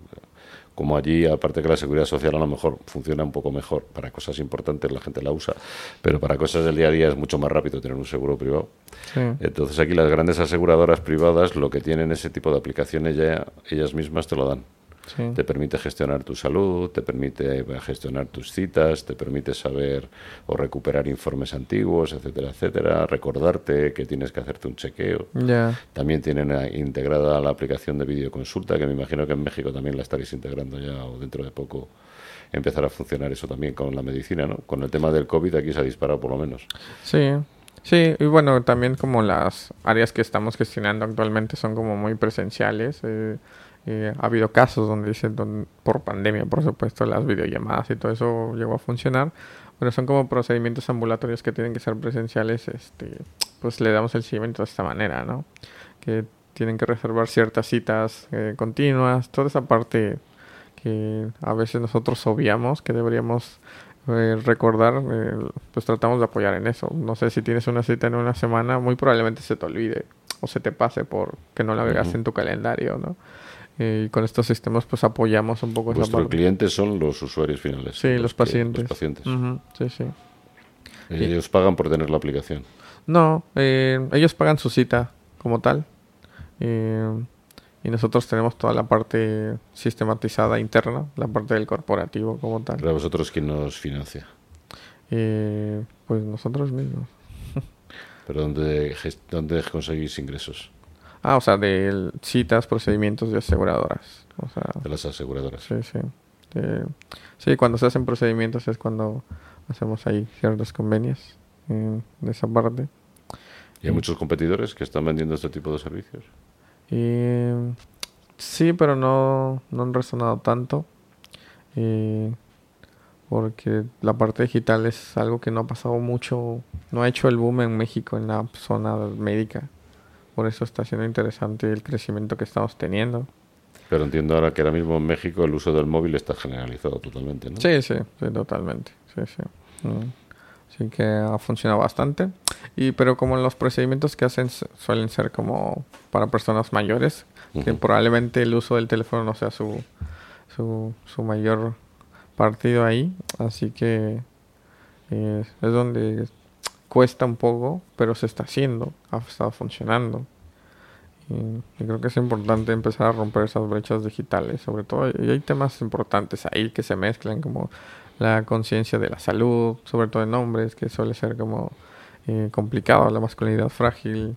como allí, aparte que la seguridad social a lo mejor funciona un poco mejor, para cosas importantes la gente la usa, pero para cosas del día a día es mucho más rápido tener un seguro privado. Entonces aquí las grandes aseguradoras privadas lo que tienen ese tipo de aplicaciones ya ellas mismas te lo dan. Te permite gestionar tu salud, te permite gestionar tus citas, te permite saber o recuperar informes antiguos, etcétera, etcétera, recordarte que tienes que hacerte un chequeo. También tienen integrada la aplicación de videoconsulta, que me imagino que en México también la estaréis integrando ya o dentro de poco empezar a funcionar eso también con la medicina, ¿no? Con el tema del COVID aquí se ha disparado por lo menos. Sí, Sí, y bueno, también como las áreas que estamos gestionando actualmente son como muy presenciales. Eh, eh, ha habido casos donde dicen, por pandemia, por supuesto, las videollamadas y todo eso llegó a funcionar, pero son como procedimientos ambulatorios que tienen que ser presenciales, este, pues le damos el seguimiento de esta manera, ¿no? Que tienen que reservar ciertas citas eh, continuas, toda esa parte que a veces nosotros obviamos, que deberíamos eh, recordar, pues tratamos de apoyar en eso. No sé si tienes una cita en una semana, muy probablemente se te olvide o se te pase por que no la veas en tu calendario, ¿no? Eh, y con estos sistemas pues apoyamos un poco Vuestros clientes son los usuarios finales. Sí, los, pacientes. Los pacientes. Sí, sí. ¿Ellos pagan por tener la aplicación? No, eh, ellos pagan su cita como tal. Eh, y nosotros tenemos toda la parte sistematizada interna, la parte del corporativo como tal. ¿Pero vosotros quién nos financia? pues nosotros mismos. ¿Pero dónde, dónde conseguís ingresos? Ah, o sea, de citas, procedimientos de aseguradoras. O sea, de las aseguradoras. Sí, sí. sí, cuando se hacen procedimientos es cuando hacemos ahí ciertos convenios en esa parte. ¿Y hay muchos competidores que están vendiendo este tipo de servicios? sí, pero no, no han resonado tanto. porque la parte digital es algo que no ha pasado mucho, no ha hecho el boom en México en la zona médica por eso está siendo interesante el crecimiento que estamos teniendo. Pero entiendo ahora que ahora mismo en México el uso del móvil está generalizado totalmente, ¿no? Sí, sí, totalmente. Sí, sí. Mm. Sí que ha funcionado bastante. Y pero como los procedimientos que hacen suelen ser como para personas mayores, que probablemente el uso del teléfono no sea su, su, su mayor partido ahí. Así que eh, es donde cuesta un poco, pero se está haciendo, ha estado funcionando. Y, creo que es importante empezar a romper esas brechas digitales, sobre todo. Y hay temas importantes ahí que se mezclan, como la conciencia de la salud, sobre todo en hombres, que suele ser como eh, complicado, la masculinidad frágil.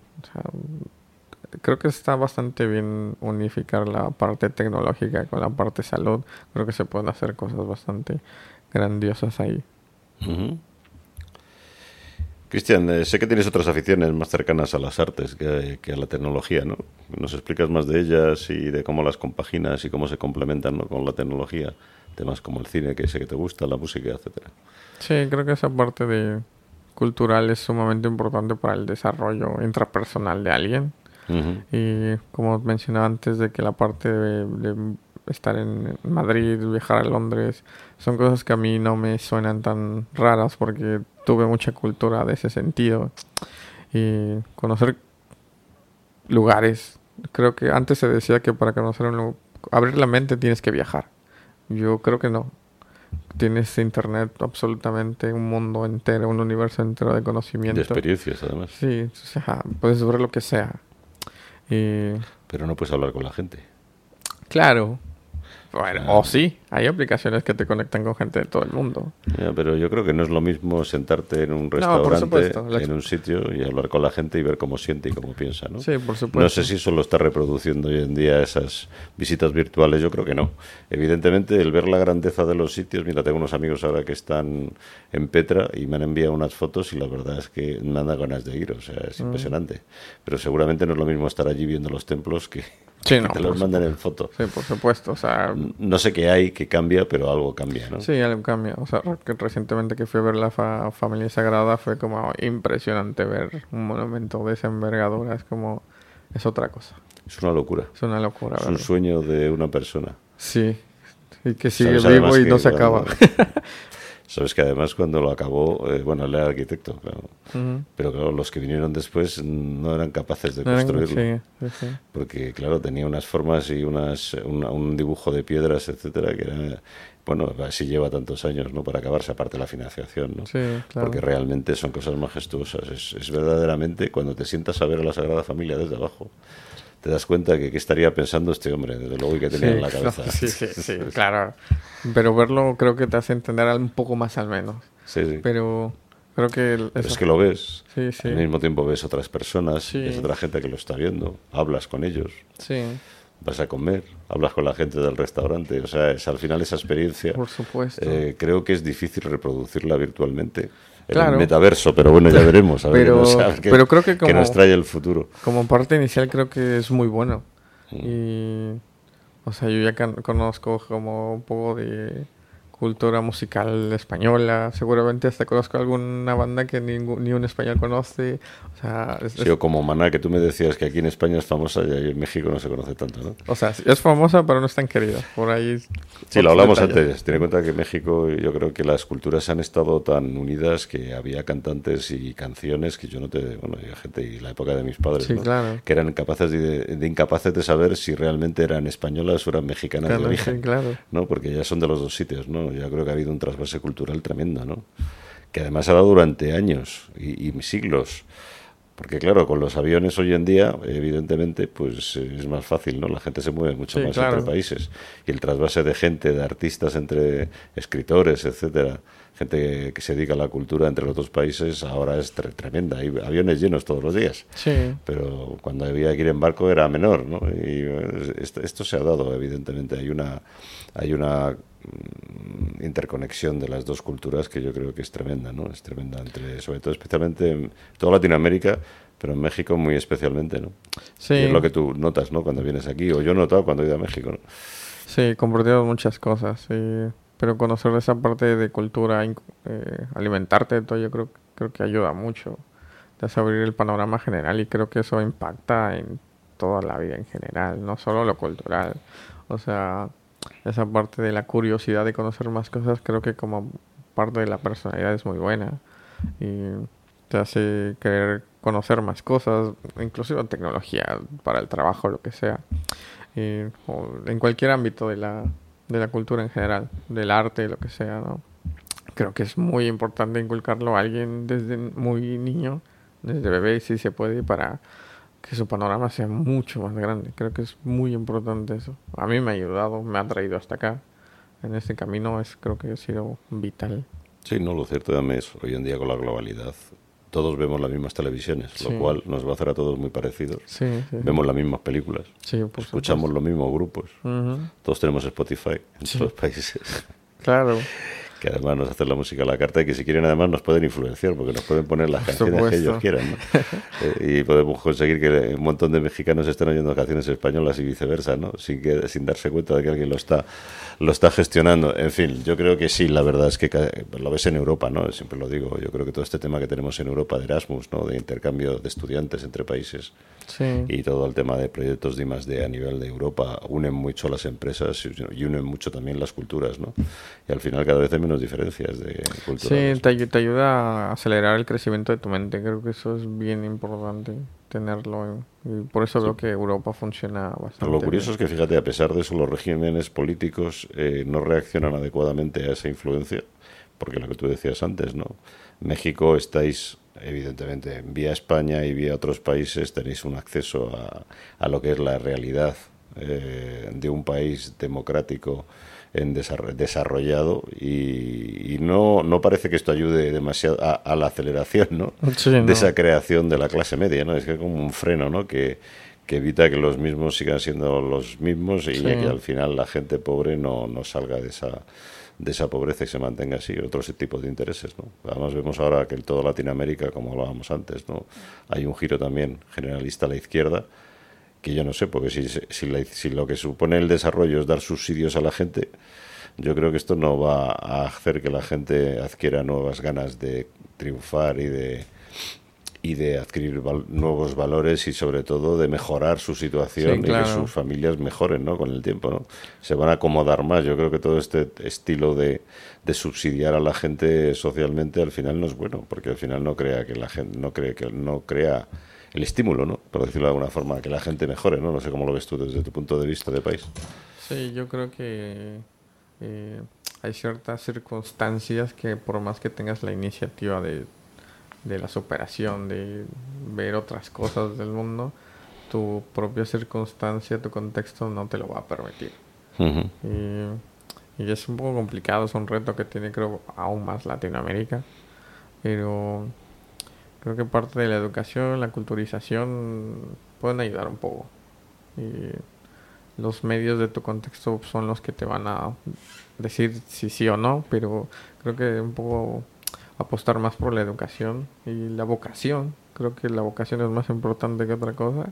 creo que está bastante bien unificar la parte tecnológica con la parte salud. Creo que se pueden hacer cosas bastante grandiosas ahí. Cristian, eh, sé que tienes otras aficiones más cercanas a las artes que, a la tecnología, ¿no? ¿Nos explicas más de ellas y de cómo las compaginas y cómo se complementan con la tecnología? Temas como el cine, que sé que te gusta, la música, etcétera. Sí, creo que esa parte de cultural es sumamente importante para el desarrollo intrapersonal de alguien. Y como mencionaba antes, de que la parte de estar en Madrid, viajar a Londres, son cosas que a mí no me suenan tan raras porque tuve mucha cultura de ese sentido. Y conocer lugares, creo que antes se decía que para conocer un lugar, abrir la mente tienes que viajar. Yo creo que no. Tienes internet absolutamente, un mundo entero, un universo entero de conocimiento. De experiencias, además. Sí, o sea, puedes ver lo que sea. Pero no puedes hablar con la gente. Claro, bueno, o sí, hay aplicaciones que te conectan con gente de todo el mundo. pero yo creo que no es lo mismo sentarte en un restaurante, en un sitio y hablar con la gente y ver cómo siente y cómo piensa, ¿no? Sí, por supuesto. No sé si solo está reproduciendo hoy en día esas visitas virtuales, yo creo que no. Evidentemente, el ver la grandeza de los sitios, mira, tengo unos amigos ahora que están en Petra y me han enviado unas fotos y la verdad es que nada ganas de ir, o sea, es mm. impresionante. Pero seguramente no es lo mismo estar allí viendo los templos que Sí, no, te los mandan en foto. Sí, por supuesto. O sea, No sé qué hay que cambia, pero algo cambia, ¿no? Sí, algo cambia. O sea, recientemente que fui a ver la fa- Familia Sagrada fue como impresionante ver un monumento de esa envergadura. Es como... Es otra cosa. Es una locura. Es una locura, Es un sueño de una persona. Sí. Y que sigue Sabes, vivo y no se acaba. Sabes que además cuando lo acabó, eh, bueno, él era arquitecto, claro. Pero claro, los que vinieron después no eran capaces de No construirlo. sí, sí, sí. Porque, claro, tenía unas formas y unas, una- un dibujo de piedras, etcétera, que era, bueno, así lleva tantos años, ¿no? Para acabarse, aparte de la financiación, ¿no? Sí, claro. Porque realmente son cosas majestuosas. Es, es verdaderamente, cuando te sientas a ver a la Sagrada Familia desde abajo, te das cuenta que qué estaría pensando este hombre, desde luego, y que tenía Sí, en la cabeza. Sí, sí, sí, claro. Pero verlo creo que te hace entender un poco más al menos. Sí, sí. Pero creo que... el- es que lo ves. Sí, sí. Al mismo tiempo ves otras personas, Sí. ves otra gente que lo está viendo, hablas con ellos, Sí, vas a comer, hablas con la gente del restaurante. O sea, es, al final esa experiencia por supuesto. eh, creo que es difícil reproducirla virtualmente. En Claro. el metaverso, pero bueno, ya veremos. A ver, pero, qué nos- pero creo que como... qué nos trae el futuro. Como parte inicial creo que es muy bueno. Mm. Y... O sea, yo ya conozco como un poco de cultura musical española. Seguramente hasta conozco alguna banda que ningú- ni un español conoce. O sea, es- Sí, es- o como Maná, que tú me decías que aquí en España es famosa y en México no se conoce tanto, ¿no? o sea, es famosa, pero no es tan querida. Por ahí... Sí, lo hablamos detalles. antes. Ten en cuenta que México, yo creo que las culturas han estado tan unidas que había cantantes y canciones que yo no te. Bueno, había gente y la época de mis padres, Sí, ¿no? claro. que eran capaces de, de incapaces de saber si realmente eran españolas o eran mexicanas Claro, de origen, sí, claro. ¿no? Porque ya son de los dos sitios, ¿no? Yo creo que ha habido un trasvase cultural tremendo, ¿no? Que además ha dado durante años y, y siglos. Porque claro, con los aviones hoy en día, evidentemente, pues es más fácil, ¿no? La gente se mueve mucho Sí, más claro. entre países. Y el trasvase de gente, de artistas entre escritores, etcétera, gente que se dedica a la cultura entre los dos países, ahora es tre- tremenda. Hay aviones llenos todos los días. Sí. Pero cuando había que ir en barco era menor, ¿no? Y eh, esto, esto se ha dado, evidentemente. Hay una, hay una interconexión de las dos culturas que yo creo que es tremenda, ¿no? Es tremenda entre, sobre todo, especialmente en toda Latinoamérica, pero en México muy especialmente, ¿no? Sí. Y es lo que tú notas, ¿no? Cuando vienes aquí, o yo he notado cuando he ido a México, ¿no? Sí, compartimos muchas cosas, sí. pero conocer esa parte de cultura, eh, alimentarte, todo, yo creo, creo que ayuda mucho. Te hace abrir el panorama general y creo que eso impacta en toda la vida en general, no solo lo cultural. O sea, esa parte de la curiosidad de conocer más cosas, creo que como parte de la personalidad es muy buena y te hace querer conocer más cosas, inclusive tecnología para el trabajo, lo que sea o en cualquier ámbito de la, de la cultura en general, del arte, lo que sea, ¿no? Creo que es muy importante inculcarlo a alguien desde muy niño, desde bebé, si se puede, para que su panorama sea mucho más grande. Creo que es muy importante eso. A mí me ha ayudado, me ha traído hasta acá. En este camino es, creo que ha sido vital. Sí, no, lo cierto también es, hoy en día con la globalidad, todos vemos las mismas televisiones, Sí. lo cual nos va a hacer a todos muy parecidos. Sí, sí. Vemos las mismas películas, escuchamos los mismos grupos, Ujú. todos tenemos Spotify en todos los países. Claro. Que además nos hacen la música a la carta y que si quieren además nos pueden influenciar porque nos pueden poner las Por canciones que ellos quieran ¿no? Eh, y podemos conseguir que un montón de mexicanos estén oyendo canciones españolas y viceversa ¿no? sin que sin darse cuenta de que alguien lo está lo está gestionando en fin yo creo que sí la verdad es que lo ves en Europa no siempre lo digo yo creo que todo este tema que tenemos en Europa de Erasmus no de intercambio de estudiantes entre países Sí. y todo el tema de proyectos de I+D a nivel de Europa unen mucho a las empresas y- y unen mucho también las culturas, ¿no? Y al final cada vez hay menos diferencias de cultura. Sí, te, te ayuda a acelerar el crecimiento de tu mente. Creo que eso es bien importante tenerlo. Y por eso veo que Europa funciona bastante. Pero lo curioso bien. es que, fíjate, a pesar de eso, los regímenes políticos eh, no reaccionan adecuadamente a esa influencia, porque lo que tú decías antes, ¿no? México estáis, evidentemente, vía España y vía otros países, tenéis un acceso a, a lo que es la realidad eh, de un país democrático en desarro- desarrollado y, y no, no parece que esto ayude demasiado a, a la aceleración ¿no? Sí, de esa creación de la clase media, ¿no? Es que es como un freno, ¿no? Que, que evita que los mismos sigan siendo los mismos y Sí. que al final la gente pobre no, no salga de esa de esa pobreza y se mantenga así, otros tipos de intereses, ¿no? Además vemos ahora que en toda Latinoamérica, como hablábamos antes, ¿no? Hay un giro también generalista a la izquierda que yo no sé, porque si, si, si lo que supone el desarrollo es dar subsidios a la gente, yo creo que esto no va a hacer que la gente adquiera nuevas ganas de triunfar y de y de adquirir nuevos valores y sobre todo de mejorar su situación y que sus familias mejoren ¿no? con el tiempo. ¿no? Se van a acomodar más. Yo creo que todo este estilo de, de, subsidiar a la gente socialmente al final no es bueno, porque al final no crea que la gente no cree que no crea el estímulo, ¿no? por decirlo de alguna forma, que la gente mejore. No, no sé cómo lo ves tú desde tu punto de vista de país. Sí, yo creo que eh, hay ciertas circunstancias que por más que tengas la iniciativa de de la superación, de ver otras cosas del mundo, tu propia circunstancia, tu contexto no te lo va a permitir. y, es un poco complicado, es un reto que tiene creo aún más Latinoamérica, pero creo que parte de la educación, la culturización pueden ayudar un poco. Y los medios de tu contexto son los que te van a decir si sí o no, pero creo que un poco apostar más por la educación y la vocación. Creo que la vocación es más importante que otra cosa.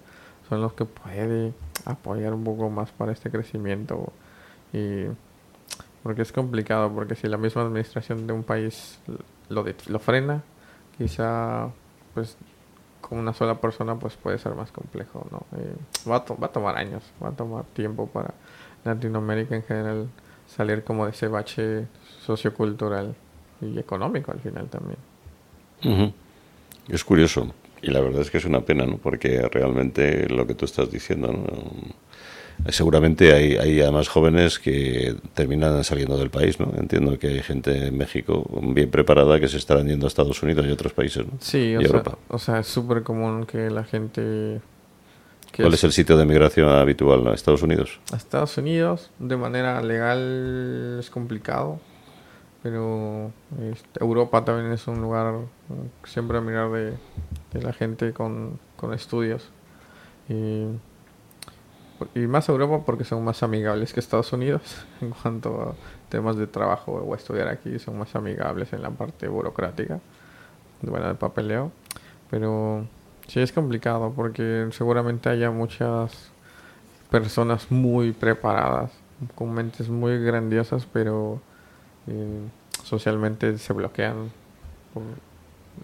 Son los que puede apoyar un poco más para este crecimiento. Y porque es complicado, porque si la misma administración de un país lo, lo frena, quizá pues con una sola persona pues puede ser más complejo, ¿no? va, a va a tomar años, va a tomar tiempo para Latinoamérica en general salir como de ese bache sociocultural y económico al final también. Es curioso. Y la verdad es que es una pena, ¿no? Porque realmente lo que tú estás diciendo, ¿no? Seguramente hay, hay además jóvenes que terminan saliendo del país, ¿no? Entiendo que hay gente en México bien preparada que se estarán yendo a Estados Unidos y otros países, ¿no? Sí, o, sea, o sea, es súper común que la gente... ¿Cuál es... el sitio de migración habitual a Estados Unidos? A Estados Unidos, de manera legal es complicado pero este, Europa también es un lugar siempre a mirar de, la gente con, estudios. Y, más Europa porque son más amigables que Estados Unidos en cuanto a temas de trabajo o estudiar aquí, son más amigables en la parte burocrática, bueno, de papeleo. Pero sí es complicado porque seguramente haya muchas personas muy preparadas, con mentes muy grandiosas, pero socialmente se bloquean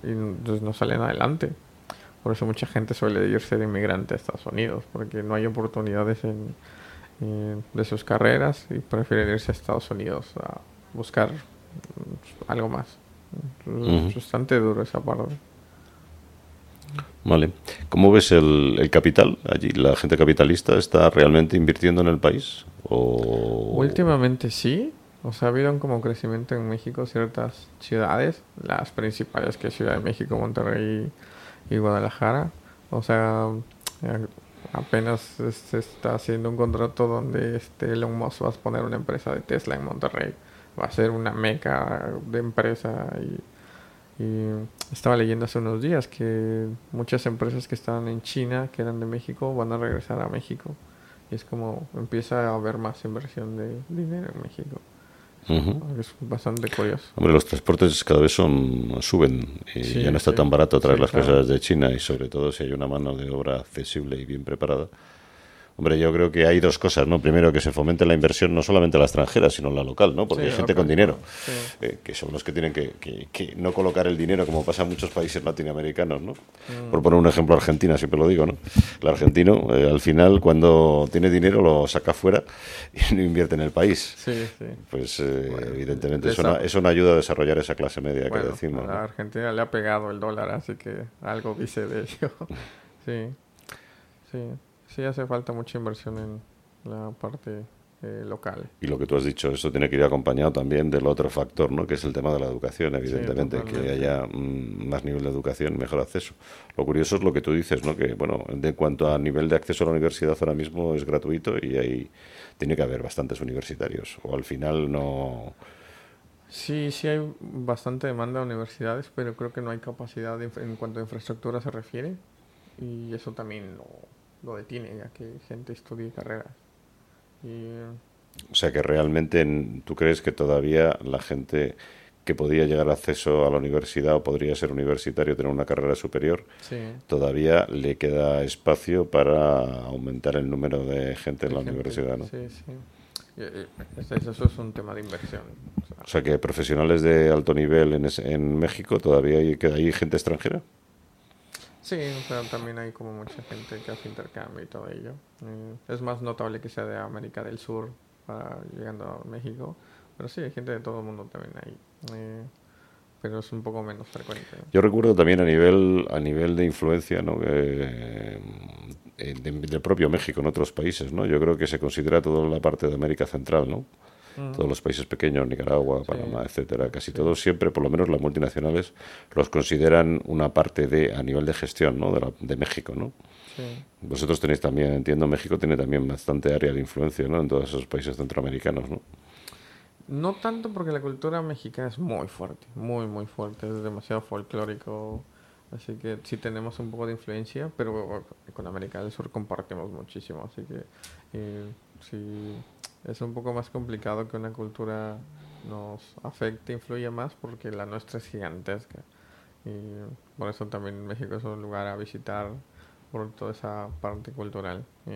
y entonces no salen adelante. Por eso mucha gente suele irse de inmigrante a Estados Unidos, porque no hay oportunidades en, de sus carreras y prefieren irse a Estados Unidos a buscar algo más. Es bastante duro esa parte. Vale. ¿Cómo ves el, el, capital allí? ¿La gente capitalista está realmente invirtiendo en el país? O... Últimamente sí, o sea, ha habido como crecimiento en México ciertas ciudades, las principales que Ciudad de México, Monterrey y Guadalajara. O sea, eh, apenas se está haciendo un contrato donde este Elon Musk va a poner una empresa de Tesla en Monterrey. Va a ser una meca de empresa y, estaba leyendo hace unos días que muchas empresas que estaban en China, que eran de México, van a regresar a México. Y es como empieza a haber más inversión de dinero en México. Es bastante curioso. Hombre, los transportes cada vez son suben y ya no está tan barato traer las cosas de China y sobre todo si hay una mano de obra accesible y bien preparada. Hombre, yo creo que hay dos cosas, ¿no? Primero, que se fomente la inversión no solamente la extranjera, sino la local, ¿no? Porque hay gente con dinero, eh, que son los que tienen que, que, no colocar el dinero como pasa en muchos países latinoamericanos, ¿no? Mm. Por poner un ejemplo, Argentina, siempre lo digo, ¿no? El argentino, eh, al final, cuando tiene dinero, lo saca fuera y no invierte en el país. Sí, sí. Pues, eh, evidentemente, eso, no, eso no ayuda a desarrollar esa clase media que decimos. A Argentina le ha pegado el dólar, así que algo dice de ello. sí, sí sí hace falta mucha inversión en la parte eh, local. Y lo que tú has dicho, eso tiene que ir acompañado también del otro factor, ¿no? que es el tema de la educación, evidentemente, que haya mm, más nivel de educación, mejor acceso. Lo curioso es lo que tú dices, ¿no? que bueno, de cuanto a nivel de acceso a la universidad ahora mismo es gratuito y ahí tiene que haber bastantes universitarios, o al final no... Sí, sí hay bastante demanda de universidades, pero creo que no hay capacidad en cuanto a infraestructura se refiere y eso también lo lo detiene a que gente estudie carreras. O sea que realmente tú crees que todavía la gente que podía llegar acceso a la universidad o podría ser universitario, tener una carrera superior, Sí. todavía le queda espacio para aumentar el número de gente en la Hay gente- universidad, ¿no? Sí, sí. Eh, Eso es un tema de inversión. O sea que profesionales de alto nivel en, ese- en México todavía hay, queda ahí gente extranjera. Sí, o sea, también hay como mucha gente que hace intercambio y todo ello. Eh, es más notable que sea de América del Sur para llegando a México, pero sí, hay gente de todo el mundo también ahí. Eh, pero es un poco menos frecuente. Yo recuerdo también a nivel a nivel de influencia, ¿no? Eh, de- del propio México en otros países, ¿no? Yo creo que se considera toda la parte de América Central, ¿no? Mm. Todos los países pequeños, Nicaragua, Panamá, etcétera, casi todos siempre, por lo menos las multinacionales, los consideran una parte de a nivel de gestión, ¿no? De, la- de México, ¿no? Sí. Vosotros tenéis también, entiendo, México tiene también bastante área de influencia, ¿no? En todos esos países centroamericanos, ¿no? No tanto porque la cultura mexicana es muy fuerte, muy, muy fuerte, es demasiado folclórico. Así que sí tenemos un poco de influencia, pero con América del Sur compartimos muchísimo. Así que eh, sí, es un poco más complicado que una cultura nos afecte, influya más, porque la nuestra es gigantesca. Y por eso también México es un lugar a visitar por toda esa parte cultural. Y,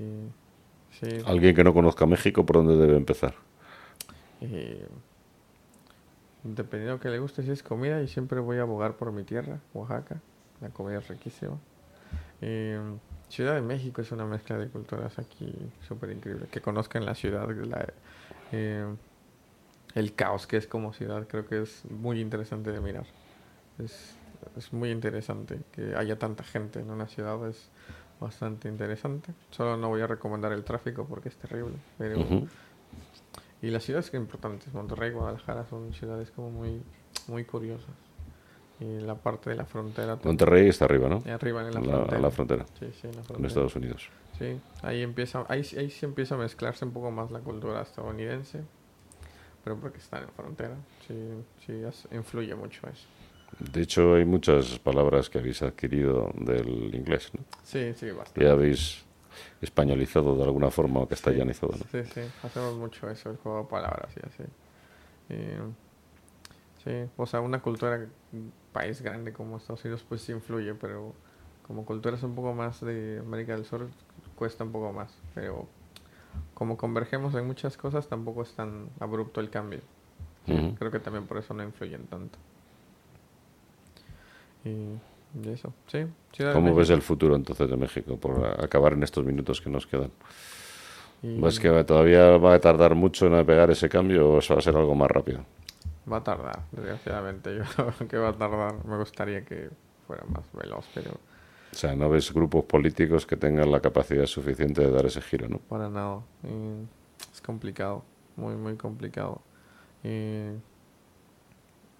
y sí, Alguien que no conozca México, ¿por dónde debe empezar? eh, dependiendo de que le guste, si es comida, y siempre voy a abogar por mi tierra, Oaxaca. La comida es riquísima. Ciudad de México es una mezcla de culturas aquí súper increíble. Que conozcan la ciudad, la- eh, el caos que es como ciudad, creo que es muy interesante de mirar. Es, es muy interesante que haya tanta gente en una ciudad, es bastante interesante. Solo no voy a recomendar el tráfico porque es terrible, pero... Y las ciudades importantes, Monterrey, Guadalajara, son ciudades como muy, muy curiosas. Y la parte de la frontera. Monterrey está arriba, ¿no? Arriba en la, La- frontera. la frontera. Sí, sí, en la frontera. Estados Unidos. Sí, ahí empieza, ahí, sí- ahí sí empieza a mezclarse un poco más la cultura estadounidense. Pero porque están en frontera, sí, sí, influye mucho eso. De hecho, hay muchas palabras que habéis adquirido del inglés, ¿no? Sí, sí, bastante. Que habéis españolizado de alguna forma o castellanizado, ¿no? Sí, sí, hacemos mucho eso, el juego de palabras y así. Y, sí, o sea, una cultura, país grande como Estados Unidos, pues sí influye, pero como culturas un poco más de América del Sur, cuesta un poco más. Pero como convergemos en muchas cosas, tampoco es tan abrupto el cambio. Creo que también por eso no influyen tanto. Y, eso, sí. Ciudad ¿Cómo ves el futuro entonces de México por acabar en estos minutos que nos quedan? Y- ¿Ves que todavía va a tardar mucho en pegar ese cambio o eso va a ser algo más rápido? Va a tardar, desgraciadamente. Yo creo que va a tardar. Me gustaría que fuera más veloz, pero O sea, no ves grupos políticos que tengan la capacidad suficiente de dar ese giro, ¿no? para nada. Y es complicado, muy, muy complicado. Y,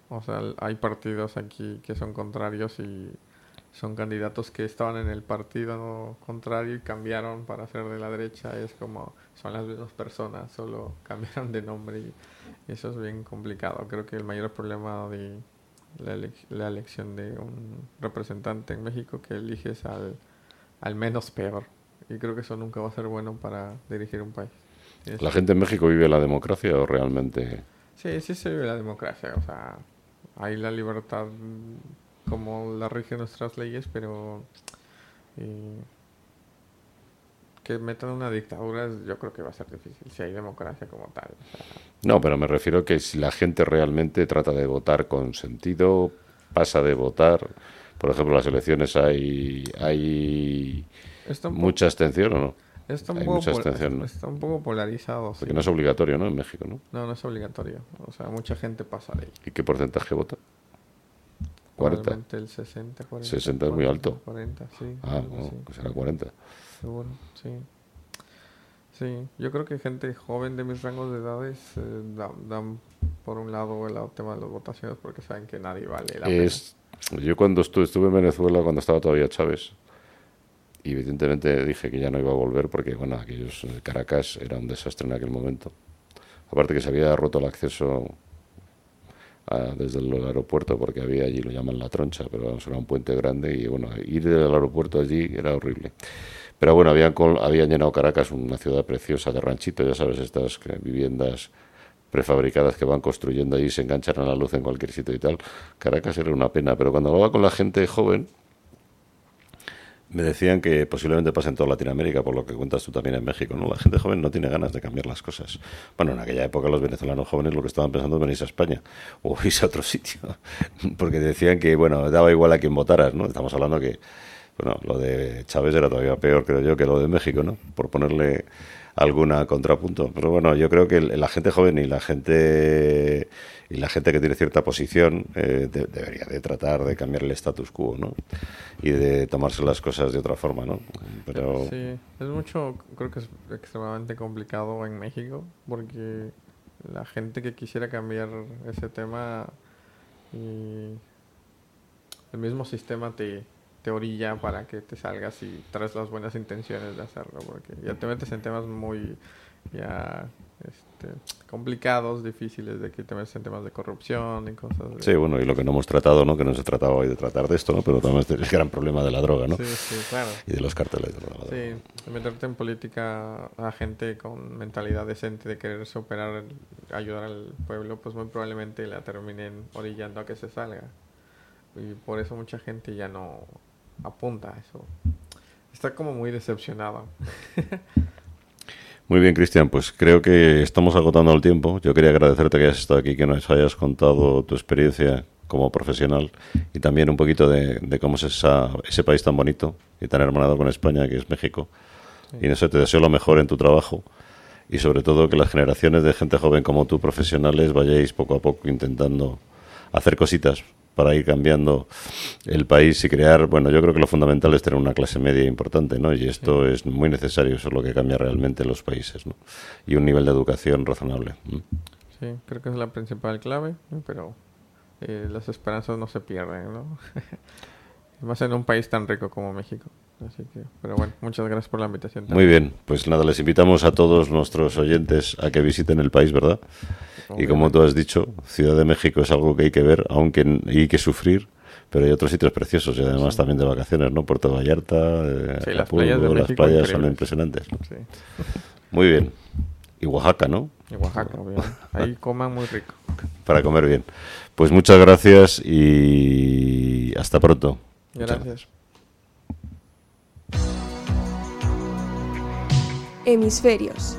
o sea, hay partidos aquí que son contrarios y son candidatos que estaban en el partido contrario y cambiaron para ser de la derecha. Es como, son las mismas personas, solo cambiaron de nombre y eso es bien complicado. Creo que el mayor problema de la, elec- la elección de un representante en México que eliges al, al menos peor. Y creo que eso nunca va a ser bueno para dirigir un país. Tienes- ¿La gente en México vive la democracia o realmente...? Sí, sí se vive la democracia. O sea, hay la libertad como la rigen nuestras leyes, pero eh, que metan una dictadura yo creo que va a ser difícil si hay democracia como tal. O sea, No, pero me refiero que si la gente realmente trata de votar con sentido, pasa de votar. Por ejemplo, las elecciones hay, hay mucha abstención o no? está, un poco está un poco polarizado. Porque sí. no es obligatorio, ¿no? En México, ¿no? No, no es obligatorio. O sea, mucha gente pasa de ahí. ¿Y qué porcentaje vota? 40. Probablemente el 60, 40. 60 es muy 40, alto. 40, sí. Ah, no, que será 40. Seguro, sí. Sí, yo creo que gente joven de mis rangos de edades eh, dan, dan por un lado el tema de las votaciones porque saben que nadie vale la Es, yo cuando estuve, estuve en Venezuela, cuando estaba todavía Chávez, y evidentemente dije que ya no iba a volver porque, bueno, aquellos eh, Caracas era un desastre en aquel momento. Aparte que se había roto el acceso a- desde el aeropuerto porque había allí, lo llaman la troncha, pero vamos, era un puente grande y, bueno, ir del aeropuerto allí era horrible. Pero bueno, habían, habían llenado Caracas, una ciudad preciosa de ranchito, ya sabes, estas viviendas prefabricadas que van construyendo y se enganchan a la luz en cualquier sitio y tal. Caracas era una pena, pero cuando hablaba con la gente joven, me decían que posiblemente pase en toda Latinoamérica, por lo que cuentas tú también en México, ¿no? La gente joven no tiene ganas de cambiar las cosas. Bueno, en aquella época los venezolanos jóvenes lo que estaban pensando es venirse a España o irse a otro sitio, porque decían que, bueno, daba igual a quien votaras, ¿no? Estamos hablando que, bueno, lo de Chávez era todavía peor, creo yo, que lo de México, ¿no? Por ponerle alguna contrapunto. Pero bueno, yo creo que la gente joven y la gente y la gente que tiene cierta posición eh, debería de tratar de cambiar el status quo, ¿no? Y de tomarse las cosas de otra forma, ¿no? Pero sí, es mucho, creo que es extremadamente complicado en México porque la gente que quisiera cambiar ese tema y el mismo sistema te, te orilla para que te salgas y traes las buenas intenciones de hacerlo, porque ya te metes en temas muy ya este, complicados, difíciles, de que te metes en temas de corrupción y cosas. Sí, bueno, y lo que no hemos tratado, ¿no? Que no se trataba hoy de tratar de esto, ¿no? Pero también es el gran problema de la droga, ¿no? Sí, sí, claro. Y de los carteles de la droga. Sí, meterte en política a gente con mentalidad decente de querer superar, ayudar al pueblo, pues muy probablemente la terminen orillando a que se salga. Y por eso mucha gente ya no apunta a eso. Está como muy decepcionado. Muy bien, Cristian, pues creo que estamos agotando el tiempo. Yo quería agradecerte que hayas estado aquí, que nos hayas contado tu experiencia como profesional y también un poquito de, cómo es esa, ese país tan bonito y tan hermanado con España que es México. Y en eso te deseo lo mejor en tu trabajo y sobre todo que las generaciones de gente joven como tú, profesionales, vayáis poco a poco intentando hacer cositas para ir cambiando el país y crear, bueno, yo creo que lo fundamental es tener una clase media importante, ¿no? Y esto es muy necesario, eso es lo que cambia realmente los países, ¿no? Y un nivel de educación razonable. Sí, creo que es la principal clave, pero eh, las esperanzas no se pierden, ¿no? Más en un país tan rico como México. Así que, pero bueno, muchas gracias por la invitación. Muy bien, pues nada, les invitamos a todos nuestros oyentes a que visiten el país, ¿verdad? Y como tú has dicho, Ciudad de México es algo que hay que ver, aunque hay que sufrir, pero hay otros sitios preciosos y además también de vacaciones, ¿no? Puerto Vallarta, eh, las playas, son impresionantes. Muy bien. Y Oaxaca, ¿no? Y Oaxaca, bien. Ahí coman muy rico. Para comer bien. Pues muchas gracias y hasta pronto. Gracias. Hemisferios.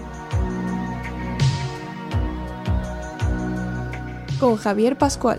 con Javier Pascual.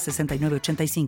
906985.